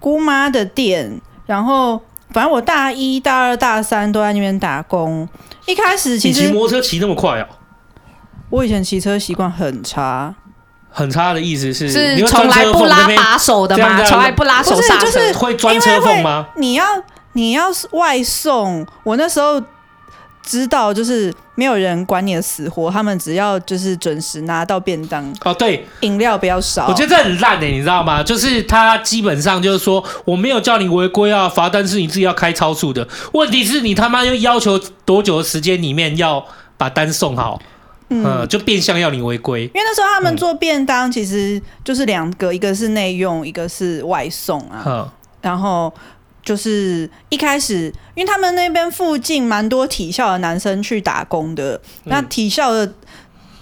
姑妈的店，然后反正我大一大二大三都在那边打工。一开始其实骑摩托车骑那么快哦，我以前骑车习惯很差，很差的意思是是会钻车从来不拉把手的吗？从来不拉手刹就是车。会钻车缝吗？你要你要外送，我那时候知道就是没有人管你的死活，他们只要就是准时拿到便当，哦，对，饮料不要少。我觉得这很烂的、欸你知道吗？就是他基本上就是说，我没有叫你违规啊，罚单是你自己要开超速的。问题是你他妈又要求多久的时间里面要把单送好，嗯，呃、就变相要你违规。因为那时候他们做便当，其实就是两个，一个是内用，一个是外送啊。嗯，然后就是一开始，因为他们那边附近蛮多体校的男生去打工的，那体校的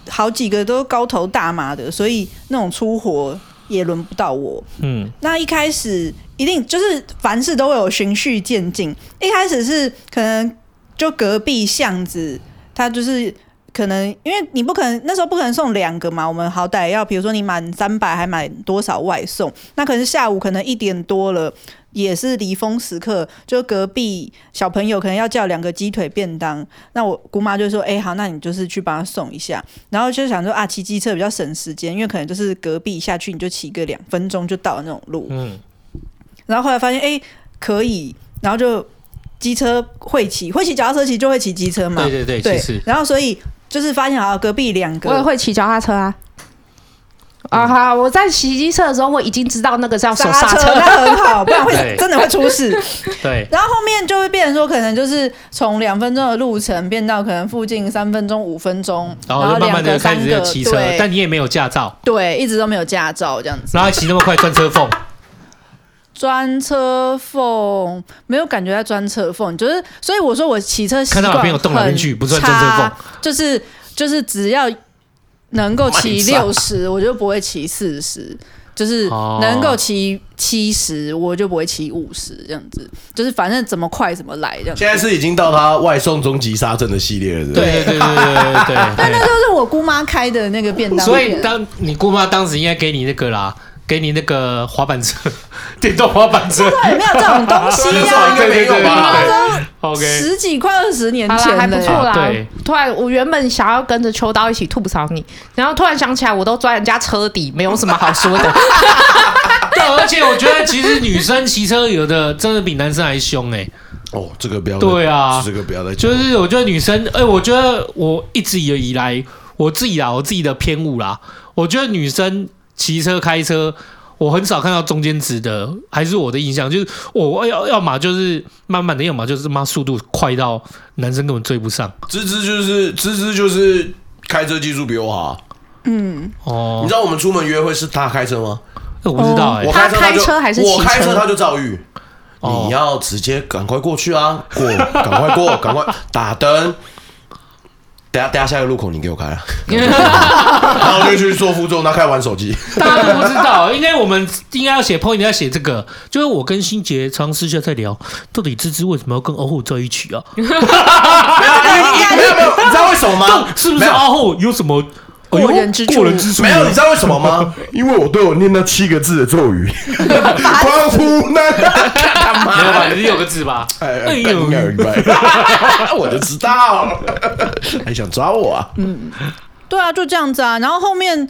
好几个都高头大马的，所以那种粗活也轮不到我。嗯，那一开始一定就是凡事都会有循序渐进，一开始是可能就隔壁巷子，他就是。可能因为你不可能那时候不可能送两个嘛，我们好歹要比如说你满三百还买多少外送，那可能下午可能一点多了，也是离峰时刻，就隔壁小朋友可能要叫两个鸡腿便当，那我姑妈就说：“哎、欸，好，那你就是去帮他送一下。”然后就想说啊，骑机车比较省时间，因为可能就是隔壁下去你就骑个两分钟就到那种路。嗯，然后后来发现哎、欸、可以，然后就机车会骑，会骑脚踏车骑就会骑机车嘛。对对对，对其实，然后所以。就是发现好，隔壁两个我也会骑脚踏车啊。啊哈！我在骑机车的时候，我已经知道那个是要手刹车，那很好，不然会真的会出事。对。然后后面就会变成说，可能就是从两分钟的路程变到可能附近三分钟、五分钟，然后就慢慢的开始骑车，但你也没有驾照，对，一直都没有驾照这样子。然后骑那么快钻车缝，钻车缝没有感觉在钻车缝，就是所以我说我骑车习惯看到小朋友动来动去，不算钻车缝，就是就是只要能够骑六十，我就不会骑四十。就是能够骑七十，我就不会骑五十这样子。就是反正怎么快怎么来这样子。现在是已经到他外送终极杀阵的系列了，对对对对对对。但那就是我姑妈开的那个便当。所以当你姑妈当时应该给你那个啦。给你那个滑板车，电动滑板车，没有这种东西啊，对对对，OK，十几快二十年前还不错啦。对，突然我原本想要跟着秋刀一起吐槽你，然后突然想起来，我都钻人家车底，没有什么好说的。对，而且我觉得其实女生骑车有的真的比男生还凶哎。哦，这个不要。对啊，这个不要再。就是我觉得女生，哎，我觉得我一直以来我自己啦，我自己的偏误啦，我觉得女生。骑车开车，我很少看到中间值的，还是我的印象就是我要要么就是慢慢的，要么就是妈速度快到男生根本追不上。芝芝就是芝芝就是开车技术比我好。嗯，哦，你知道我们出门约会是他开车吗？我不知道哎、欸，他开车还是？我开车他就遭遇。哦、你要直接赶快过去啊，过，赶快过，赶快打灯。等下，等下，下一个路口你给我开啊！然后我就去做副座，然后开始玩手机。大家都不知道，应该我们应该要写 point，要写这个。就是我跟新杰常私下在聊，到底芝芝为什么要跟欧后在一起啊？没有没有没有，你知道为什么吗？是不是欧后有什么过人之处，过人之处没有，你知道为什么吗？因为我都有念那七个字的咒语，关乎那干嘛？没有吧？你是六个字吧？哎哎呦，我就知道，还想抓我啊？嗯对啊，就这样子啊。然后后面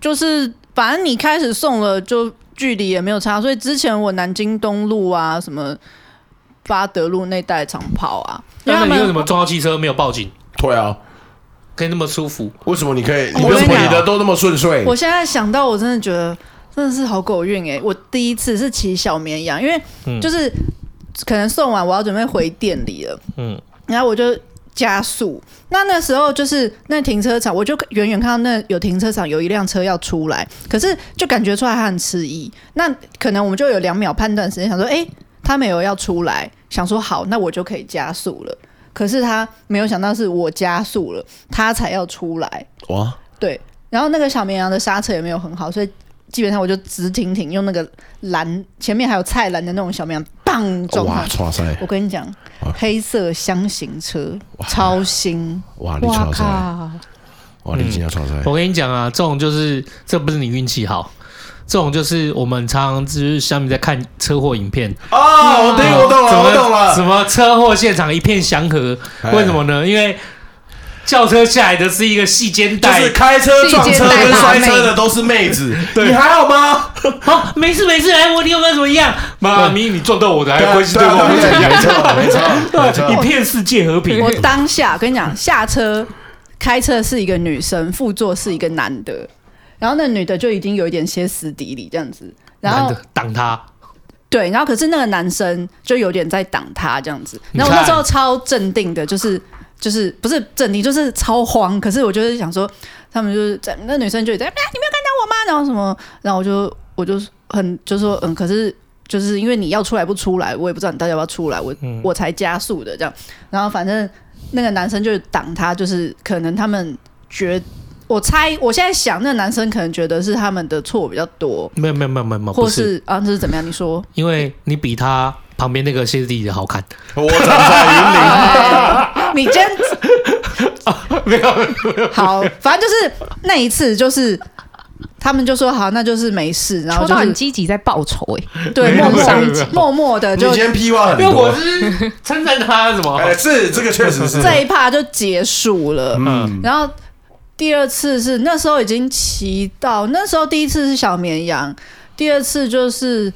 就是，反正你开始送了，就距离也没有差，所以之前我南京东路啊，什么巴德路那带长跑啊。那你为什么撞到汽车没有报警？对啊，可以那么舒服？为什么你可以？你为什么你的都那么顺遂？我现在想到，我真的觉得真的是好狗运哎！我第一次是骑小绵羊，因为就是可能送完我要准备回店里了，嗯，然后我就加速。那那时候就是那停车场，我就远远看到那有停车场有一辆车要出来，可是就感觉出来他很迟疑。那可能我们就有两秒判断时间，想说，哎，他没有要出来，想说好，那我就可以加速了。可是他没有想到是我加速了，他才要出来。哇，对，然后那个小绵羊的刹车也没有很好，所以基本上我就直挺挺用那个蓝，前面还有菜篮的那种小绵羊，棒撞哇，上。哇塞，我跟你讲，黑色箱型车超新，哇，你哇超塞，靠！哇，你今天超塞，我跟你讲啊，这种就是这不是你运气好，这种就是我们常常就是下面在看车祸影片啊，我听我懂了，我懂了，什么车祸现场一片祥和？为什么呢？因为轿车下来的是一个细肩带就带，是开车撞车跟摔车的都是妹子，你还好吗？好，没事没事，哎，我你有没有怎么样？妈咪，你撞到我的，还关系对我没们错没错没错，一片世界和平。我当下跟你讲，下车开车是一个女生，副座是一个男的，然后那女的就已经有一点歇斯底里这样子，然后挡他，对，然后可是那个男生就有点在挡他这样子，然后我那时候超镇定的，就是就是不是镇定，就是超慌。可是我就是想说，他们就是在那女生就在，哎，你没有看到我吗？然后什么，然后我就我就很就说，嗯，可是就是因为你要出来不出来，我也不知道你到底要不要出来，我、嗯、我才加速的这样。然后反正那个男生就挡他，就是可能他们觉。我猜，我现在想，那个男生可能觉得是他们的错比较多，没有没有没有没有，或是啊，这是怎么样？你说，因为你比他旁边那个谢弟弟好看。我长在云林，你真没有没有，好，反正就是那一次，就是他们就说好，那就是没事，然后就很积极在报仇哎，对，默默默默的就你今天屁话很因为我多，是称赞他什么？哎，是这个确实是。这一趴就结束了，嗯，然后。第二次是那时候已经骑到，那时候第一次是小绵羊，第二次就是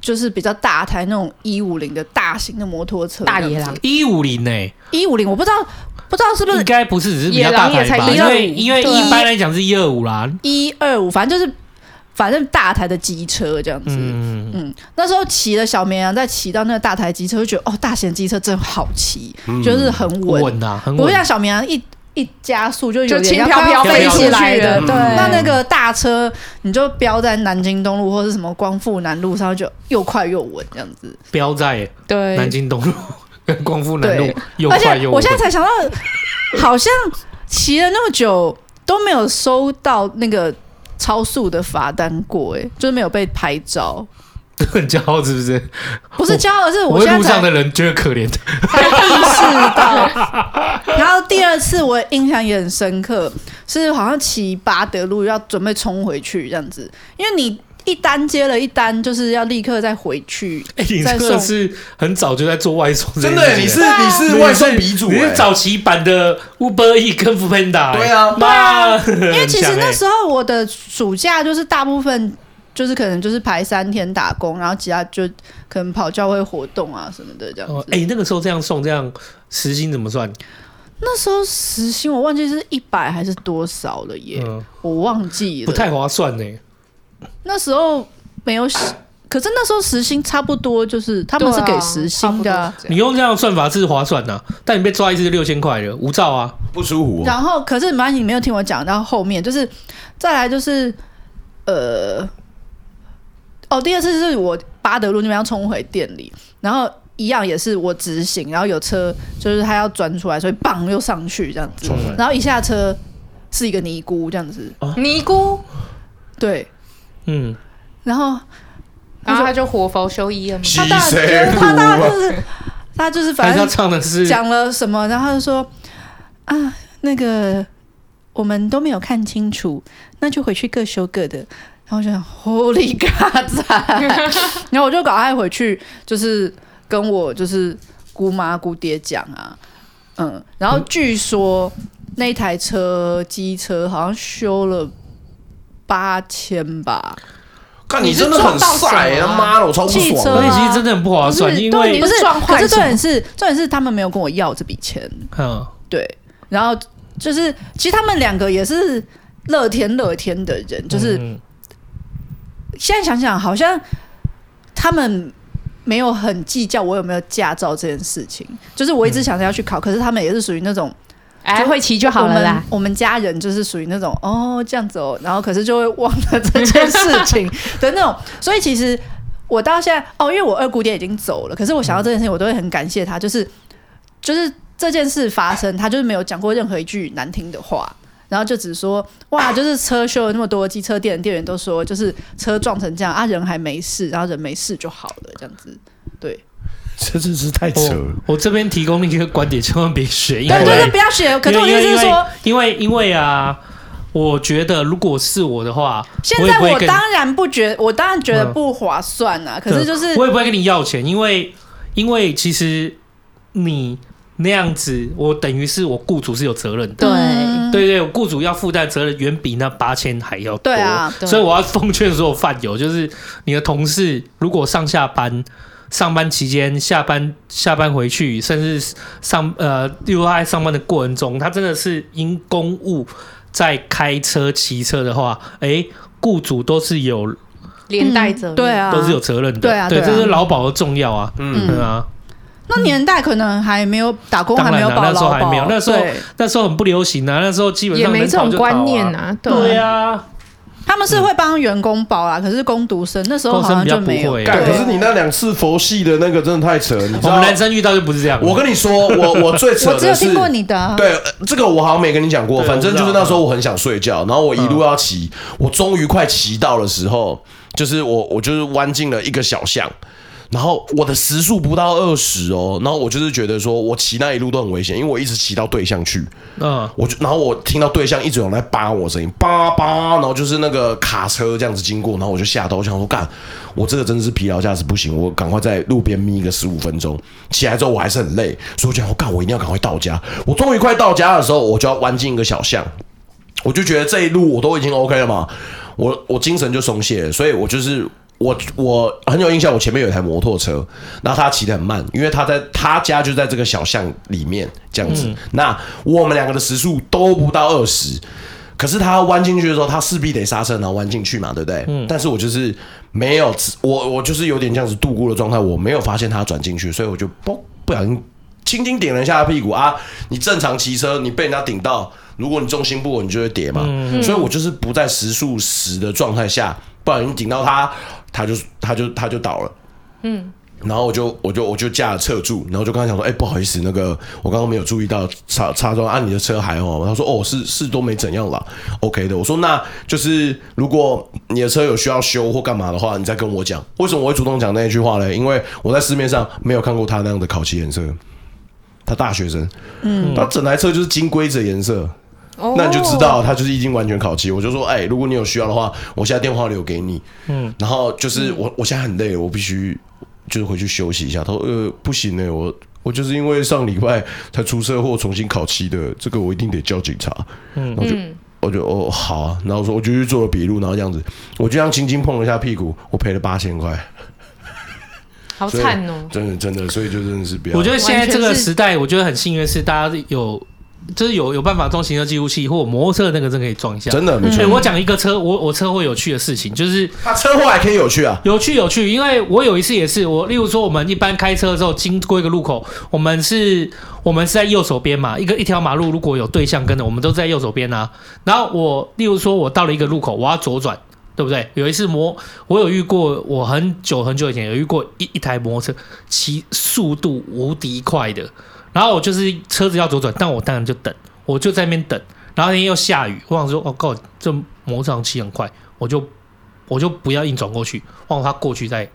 就是比较大台那种一五零的大型的摩托车，大野狼一五零呢？一五零我不知道不知道是不是应该不是，只是比较大台吧？因为因为一般来讲是一二五啦，一二五，反正就是反正大台的机车这样子。嗯嗯，那时候骑了小绵羊，再骑到那个大台机车，就觉得哦，大型机车真好骑，就是很稳稳啊，很稳。不会像小绵羊一。一加速就有点轻飘飘飞起来的，对。那那个大车你就飙在南京东路或者什么光复南路上，就又快又稳这样子。飙在对南京东路跟光复南路又快又稳。我现在才想到，好像骑了那么久都没有收到那个超速的罚单过，哎，就是没有被拍照。很骄傲是不是？不是骄傲，而是我路上的人觉得可怜，才意识到。然后第二次我印象也很深刻，是好像骑八德路要准备冲回去这样子，因为你一单接了一单，就是要立刻再回去。哎、欸，你真的是很早就在做外送，真的，你是你是外送鼻祖，你是早期版的 Uber E 跟 Foodpanda。对啊，对啊，因为其实那时候我的暑假就是大部分。就是可能就是排三天打工，然后其他就可能跑教会活动啊什么的这样子。哎、哦欸，那个时候这样送，这样时薪怎么算？那时候时薪我忘记是一百还是多少了耶，嗯、我忘记了，不太划算呢。那时候没有，可是那时候时薪差不多，就是他们是给时薪的、啊。你用这样的算法是划算呐、啊，但你被抓一次就六千块了，无照啊，不舒服、哦。然后可是没关系，你没有听我讲到后面，就是再来就是呃。哦，第二次是我八德路那边要冲回店里，然后一样也是我直行，然后有车就是他要转出来，所以棒又上去这样子，然后一下车是一个尼姑这样子，尼姑，对，嗯，然后然后他就活佛修一了嘛，他当然他当然就是 他就是反正唱的是讲了什么，然后他就说啊那个。我们都没有看清楚，那就回去各修各的。然后我就想，Holy God！然后我就赶快回去，就是跟我就是姑妈姑爹讲啊，嗯，然后据说那台车机车好像修了八千吧。看你真的很帅，他妈的，我超不爽。汽车其实真的很不划算，因为不是，可是重点是重点是他们没有跟我要这笔钱。嗯，对。然后就是，其实他们两个也是乐天乐天的人，就是现在想想，好像他们没有很计较我有没有驾照这件事情。就是我一直想着要去考，可是他们也是属于那种。哎，会骑就好了啦。我们家人就是属于那种哦这样子哦，然后可是就会忘了这件事情的那种。所以其实我到现在哦，因为我二姑爹已经走了，可是我想到这件事情，我都会很感谢他，就是就是这件事发生，他就是没有讲过任何一句难听的话，然后就只说哇，就是车修了那么多，机车店的店员都说就是车撞成这样啊，人还没事，然后人没事就好了，这样子对。这真是太扯了！我，这边提供另一个观点，千万别学。对，对对不要学。可是我意思是说，因为因为啊，我觉得如果是我的话，现在我当然不觉，我当然觉得不划算啊。可是就是我也不会跟你要钱，因为因为其实你那样子，我等于是我雇主是有责任的。对对对，雇主要负担责任远比那八千还要多。所以我要奉劝所有饭友，就是你的同事如果上下班。上班期间、下班、下班回去，甚至上呃，例如在上班的过程中，他真的是因公务在开车、骑车的话，哎、欸，雇主都是有连带责任、对啊，都是有责任的，对啊，对，这是劳保的重要啊，嗯，对啊。那年代可能还没有打工，还没有保劳保，那时候还没有，那时候那时候很不流行啊，那时候基本上、啊、也没这种观念啊，对，对啊。他们是会帮员工保啊，可是工读生那时候好像就没有。可是你那两次佛系的那个真的太扯，你知道？我们男生遇到就不是这样。我跟你说，我我最扯的是，我只有听过你的。对，这个我好像没跟你讲过。反正就是那时候我很想睡觉，然后我一路要骑，我终于快骑到的时候，就是我我就是弯进了一个小巷。然后我的时速不到二十哦，然后我就是觉得说，我骑那一路都很危险，因为我一直骑到对象去，嗯，我就然后我听到对象一直有人在扒我声音，叭叭，然后就是那个卡车这样子经过，然后我就吓到，我想说干，我这个真的是疲劳驾驶不行，我赶快在路边眯个十五分钟，起来之后我还是很累，所以我就想说干，我一定要赶快到家。我终于快到家的时候，我就要弯进一个小巷，我就觉得这一路我都已经 OK 了嘛，我我精神就松懈了，所以我就是。我我很有印象，我前面有一台摩托车，然后他骑得很慢，因为他在他家就在这个小巷里面这样子。嗯、那我们两个的时速都不到二十，可是他弯进去的时候，他势必得刹车，然后弯进去嘛，对不对？嗯。但是我就是没有，我我就是有点这样子度过的状态，我没有发现他转进去，所以我就嘣不小心轻轻点了一下他屁股啊。你正常骑车，你被人家顶到，如果你重心不稳，你就会跌嘛。嗯。所以我就是不在时速十的状态下，不小心顶到它，它就它就它就倒了，嗯，然后我就我就我就架了侧柱，然后就跟他讲说，哎、欸，不好意思，那个我刚刚没有注意到擦擦撞，按、啊、你的车还好，他说，哦，是是都没怎样啦，OK 的。我说，那就是如果你的车有需要修或干嘛的话，你再跟我讲。为什么我会主动讲那一句话呢？因为我在市面上没有看过他那样的烤漆颜色，他大学生，嗯，他整台车就是金龟子颜色。那你就知道他就是已经完全考期。我就说，哎，如果你有需要的话，我现在电话留给你。嗯，然后就是我，我现在很累，我必须就是回去休息一下。他说，呃，不行呢，我我就是因为上礼拜才出车祸重新考期的，这个我一定得叫警察。嗯，我就我就哦好啊，然后说我就去做了笔录，然后这样子，我就这样轻轻碰了一下屁股，我赔了八千块。好惨哦！真的真的，所以就真的是比较。我觉得现在这个时代，我觉得很幸运是大家有。就是有有办法装行车记录器，或摩托车的那个真可以装一下。真的没错。我讲一个车，我我车祸有趣的事情，就是他车祸还可以有趣啊，有趣有趣。因为我有一次也是，我例如说我们一般开车的时候经过一个路口，我们是我们是在右手边嘛，一个一条马路如果有对向跟的，我们都在右手边啊。然后我例如说我到了一个路口，我要左转，对不对？有一次摩，我有遇过，我很久很久以前有遇过一一台摩托车骑速度无敌快的。然后我就是车子要左转，但我当然就等，我就在那边等。然后那天又下雨，我想说，哦，靠，这摩托车骑很快，我就我就不要硬转过去，让他过去再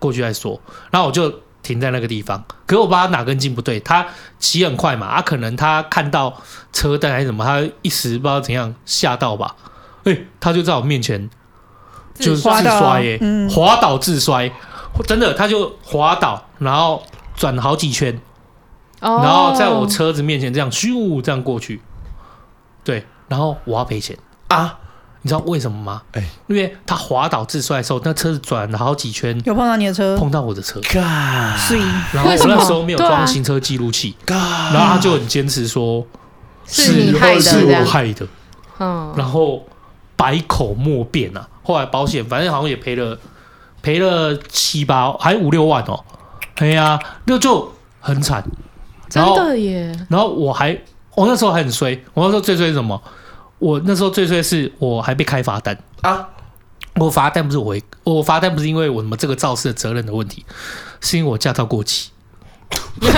过去再说。然后我就停在那个地方。可是我不知道他哪根筋不对，他骑很快嘛，啊，可能他看到车灯还是什么，他一时不知道怎样吓到吧，哎、欸，他就在我面前就是自摔耶、欸，嗯、滑倒自摔，真的，他就滑倒，然后转好几圈，然后在我车子面前这样咻这样过去，对，然后我要赔钱啊。你知道为什么吗？哎，因为他滑倒自摔的时候，那车子转了好几圈，有碰到你的车，碰到我的车。God，然后我那时候没有装行车记录器，然后他就很坚持说是你害的，是我害的。嗯，然后百口莫辩啊。后来保险反正好像也赔了，赔了七八还五六万哦。哎呀，那就很惨。真的耶。然后我还，我那时候还很衰。我那时候最衰是什么？我那时候最衰是我还被开罚单啊！我罚单不是我，我罚单不是因为我什么这个肇事的责任的问题，是因为我驾照过期。被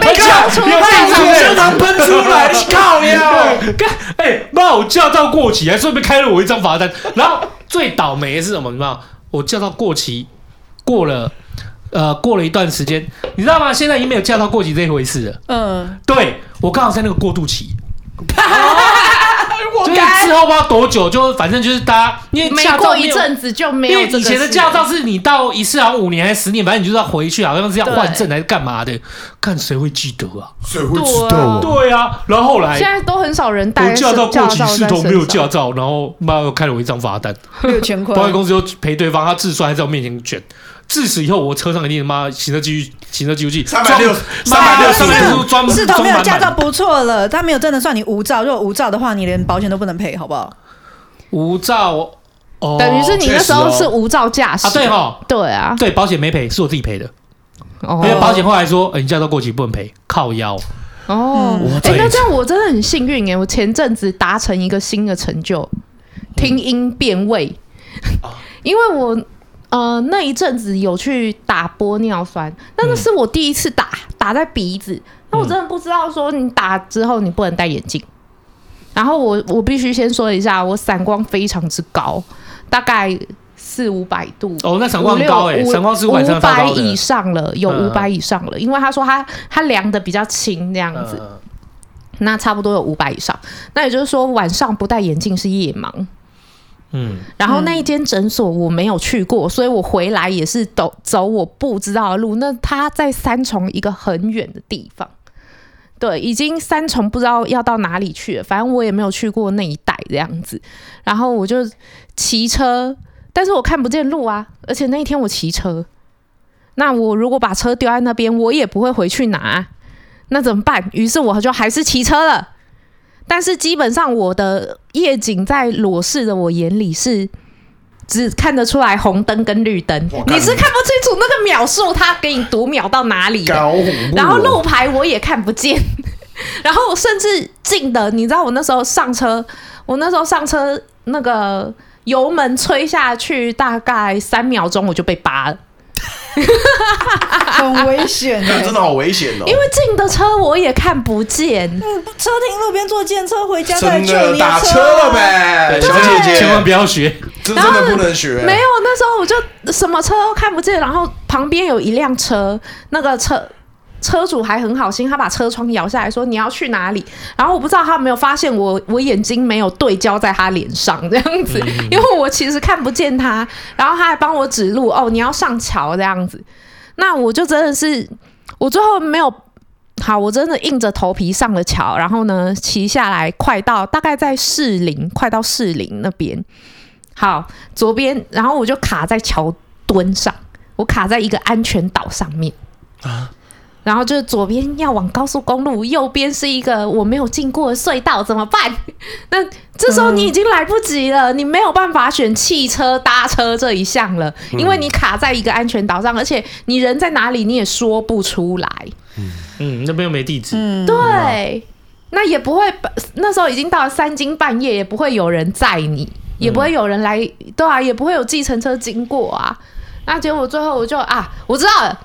被叫出来，血糖喷出来，靠呀！干哎，妈，我驾照过期，还顺便开了我一张罚单。然后最倒霉的是什么？你知道吗？我驾照过期过了，呃，过了一段时间，你知道吗？现在已经没有驾照过期这一回事了。嗯，对，我刚好在那个过渡期。就是之后不知道多久，就反正就是大家，因为驾照过一阵子就没有。因为以前的驾照是你到一次好像五年还是十年，反正你就是要回去，好像是要换证还是干嘛的？看谁会记得啊？谁会知道？对啊，然后后来现在都很少人带驾照过期，视同没有驾照，然后妈又开了我一张罚单，六千块，保险公司又赔对方，他自算还在我面前卷。自此以后，我车上一定他妈行车记录行车记录器三百六三百六三百六专是头没有驾照不错了，他没有真的算你无照。如果无照的话，你连保险都不能赔，好不好？无照哦，等于是你那时候是无照驾驶啊？对哈，对啊，对，保险没赔，是我自己赔的。因为保险后来说，你驾照过期不能赔，靠腰哦。哎，那这样我真的很幸运哎，我前阵子达成一个新的成就，听音辨位，因为我。呃，那一阵子有去打玻尿酸，那个是我第一次打，打在鼻子。那我真的不知道说你打之后你不能戴眼镜。然后我我必须先说一下，我散光非常之高，大概四五百度。哦，那散光很高哎，散光是五百以上了，有五百以上了。因为他说他他量的比较轻那样子，那差不多有五百以上。那也就是说晚上不戴眼镜是夜盲。嗯，然后那一间诊所我没有去过，所以我回来也是走走我不知道的路。那他在三重一个很远的地方，对，已经三重不知道要到哪里去了。反正我也没有去过那一带这样子。然后我就骑车，但是我看不见路啊。而且那一天我骑车，那我如果把车丢在那边，我也不会回去拿，那怎么办？于是我就还是骑车了。但是基本上我的夜景在裸视的我眼里是只看得出来红灯跟绿灯，你是看不清楚那个秒数，它给你读秒到哪里，然后路牌我也看不见，然后甚至近的，你知道我那时候上车，我那时候上车那个油门吹下去大概三秒钟我就被扒了。很危险的，真的好危险哦！因为近的车我也看不见，嗯，车停路边坐电车回家再救你打车了呗，小姐姐千万不要学，这真的不能学。没有，那时候我就什么车都看不见，然后旁边有一辆车，那个车。车主还很好心，他把车窗摇下来说：“你要去哪里？”然后我不知道他有没有发现我，我眼睛没有对焦在他脸上这样子，因为我其实看不见他。然后他还帮我指路：“哦，你要上桥这样子。”那我就真的是，我最后没有好，我真的硬着头皮上了桥。然后呢，骑下来，快到大概在士林，快到士林那边。好，左边，然后我就卡在桥墩上，我卡在一个安全岛上面啊。然后就是左边要往高速公路，右边是一个我没有进过的隧道，怎么办？那这时候你已经来不及了，你没有办法选汽车搭车这一项了，因为你卡在一个安全岛上，而且你人在哪里你也说不出来。嗯嗯，那边又没地址。嗯，对，那也不会，那时候已经到了三更半夜，也不会有人载你，也不会有人来，对啊，也不会有计程车经过啊。那结果最后我就啊，我知道了。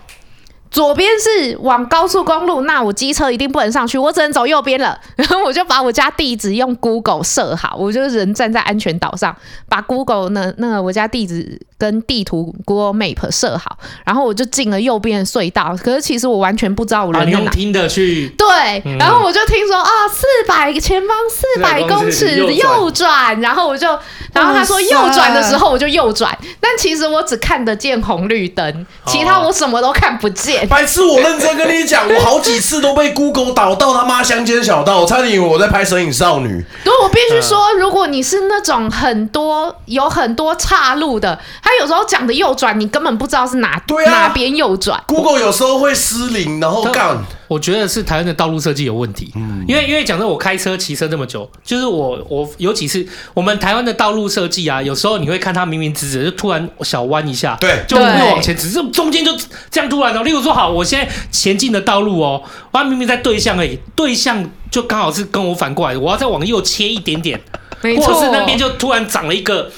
左边是往高速公路，那我机车一定不能上去，我只能走右边了。然后我就把我家地址用 Google 设好，我就人站在安全岛上，把 Google 那那个我家地址跟地图 Google Map 设好，然后我就进了右边的隧道。可是其实我完全不知道我人在哪。啊、你用听的去对，然后我就听说啊，四百前方四百公尺右转，然后我就，然后他说右转的时候我就右转，但其实我只看得见红绿灯，其他我什么都看不见。白痴，我认真跟你讲，我好几次都被 Google 导到他妈乡间小道，我差点以为我在拍《神影少女》。对，我必须说，如果你是那种很多有很多岔路的，他有时候讲的右转，你根本不知道是哪对、啊、哪边右转。Google 有时候会失灵，然后干。我觉得是台湾的道路设计有问题，嗯，因为因为讲真，我开车骑车这么久，就是我我有几次，我们台湾的道路设计啊，有时候你会看它明明直直，就突然小弯一下，对，就会往前，只是中间就这样突然哦。例如说，好，我现在前进的道路哦，我明明在对向而已，对向就刚好是跟我反过来的，我要再往右切一点点，没错，或者是那边就突然长了一个。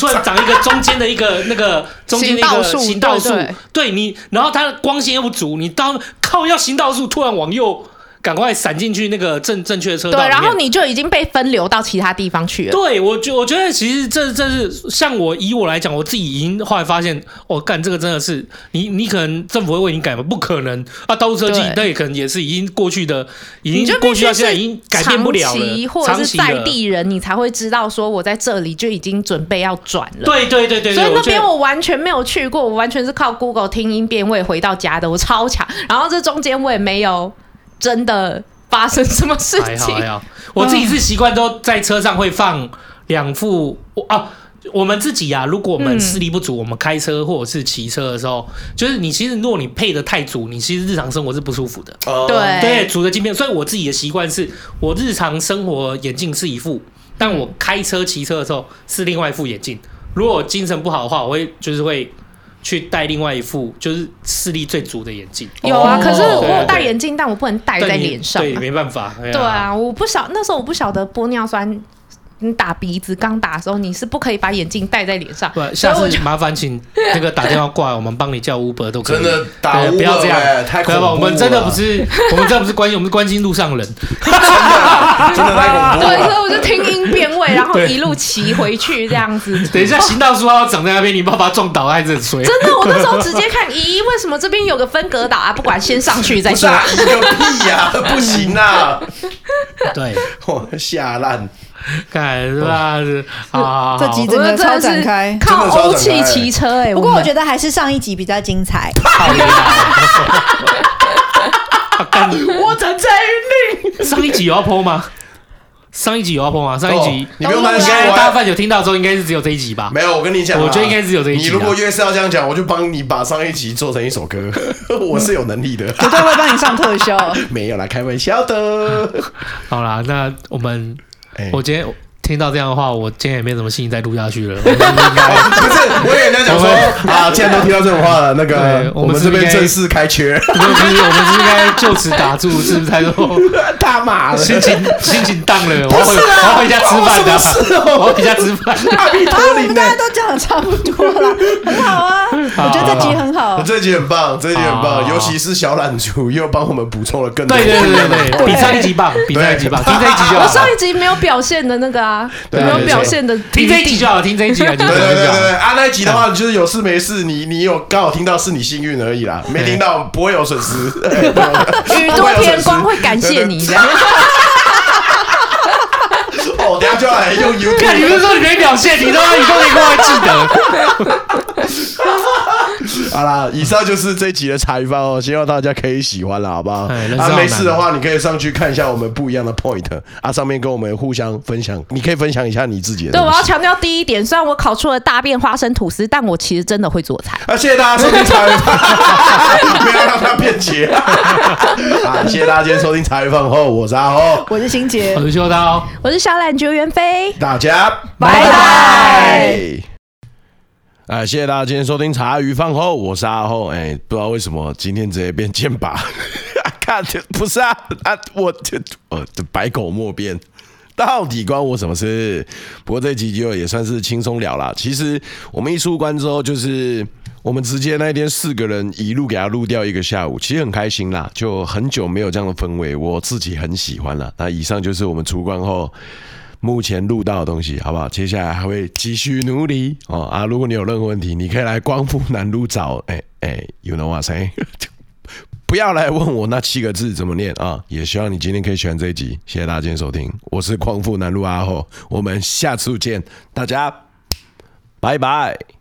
突然长一个中间的一个 那个中间的一个行道树，对你，然后它的光线又不足，你当靠要行道树突然往右。赶快闪进去那个正正确的车道，对，然后你就已经被分流到其他地方去了。对，我觉我觉得其实这这是像我以我来讲，我自己已经后来发现，哦，干这个真的是你你可能政府会为你改吗？不可能啊！道路设计那也可能也是已经过去的，已经过去到现在已经改变不了或者是在地人，你才会知道说我在这里就已经准备要转了。对对对对，所以那边我完全没有去过，我完全是靠 Google 听音辨位回到家的，我超强。然后这中间我也没有真的。发生什么事情？还好，还好。我自己是习惯都在车上会放两副。我啊，我们自己呀、啊，如果我们视力不足，嗯、我们开车或者是骑车的时候，就是你其实如果你配的太足，你其实日常生活是不舒服的。对对，组的镜片。所以我自己的习惯是，我日常生活眼镜是一副，但我开车骑车的时候是另外一副眼镜。如果精神不好的话，我会就是会。去戴另外一副就是视力最足的眼镜。有啊，可是我戴眼镜，但我不能戴在脸上。对，没办法。对啊，我不晓那时候我不晓得玻尿酸。你打鼻子刚打的时候，你是不可以把眼镜戴在脸上。对，下次麻烦请那个打电话过来，我们帮你叫 Uber 都可以。真的打 Uber，不要这样，太恐怖了。我们真的不是，我们真的不是关心，我们是关心路上人。真的，真的太恐怖了。对，所以我就听音辨位，然后一路骑回去这样子。等一下，行道树要长在那边，你不要把它撞倒还是衰。真的，我那时候直接看，咦，为什么这边有个分隔岛啊？不管，先上去再说。你个屁呀，不行啊！对，我吓烂。看是吧？啊，这集真的超展开，靠欧气骑车哎！不过我觉得还是上一集比较精彩。我站在。上一集有要 po 吗？上一集有要 po 吗？上一集你不用担心，大家有听到之后，应该是只有这一集吧？没有，我跟你讲，我觉得应该只有这一集。你如果越是要这样讲，我就帮你把上一集做成一首歌，我是有能力的，绝对会帮你上特效。没有啦，开玩笑的。好啦，那我们。我今天听到这样的话，我今天也没什么心情再录下去了。不是，我也在讲说 啊，既然都听到这种话了，那个我们这边正式开缺，不是，我们是应该就此打住，是不是？太多 他妈的，心情心情荡了，我要回家吃饭的，我要回家吃饭。啊，我们大家都讲的差不多了，很好啊，我觉得这集很好，这集很棒，这集很棒，尤其是小懒猪又帮我们补充了更多，对对对对 对，比上一集棒，比上一集棒，听这一集就好。我上一集没有表现的那个啊，没有表现的，听这一集就好，听这一集啊，对对对对对，啊，那一集的话，就是有事没事，你你有刚好听到是你幸运而已啦，没听到不会有损失。宇多天光会感谢你的。等下就来用 U？看你不是说你没表现，你都要宇多田光还记得。好啦，以上就是这一集的茶余饭后，希望大家可以喜欢了，好不好？啊，没事的话，你可以上去看一下我们不一样的 point 啊，上面跟我们互相分享，你可以分享一下你自己的。对，我要强调第一点，虽然我考出了大便花生吐司，但我其实真的会做菜。啊，谢谢大家收听茶余饭后，不要让他辩解。啊，谢谢大家今天收听茶余饭后，我是阿后，我是欣洁，我是秋刀，我是小懒猪袁飞，大家拜拜。哎，谢谢大家今天收听茶余饭后，我是阿后。哎，不知道为什么今天直接变剑拔，看不是啊啊，我这呃百口莫辩，到底关我什么事？不过这集就也算是轻松聊了。其实我们一出关之后，就是我们直接那天四个人一路给他录掉一个下午，其实很开心啦，就很久没有这样的氛围，我自己很喜欢了。那以上就是我们出关后。目前录到的东西，好不好？接下来还会继续努力哦啊！如果你有任何问题，你可以来光复南路找 哎哎，you know what I'm saying？不要来问我那七个字怎么念啊！也希望你今天可以喜欢这一集，谢谢大家今天收听，我是光复南路阿浩，我们下次见，大家拜拜。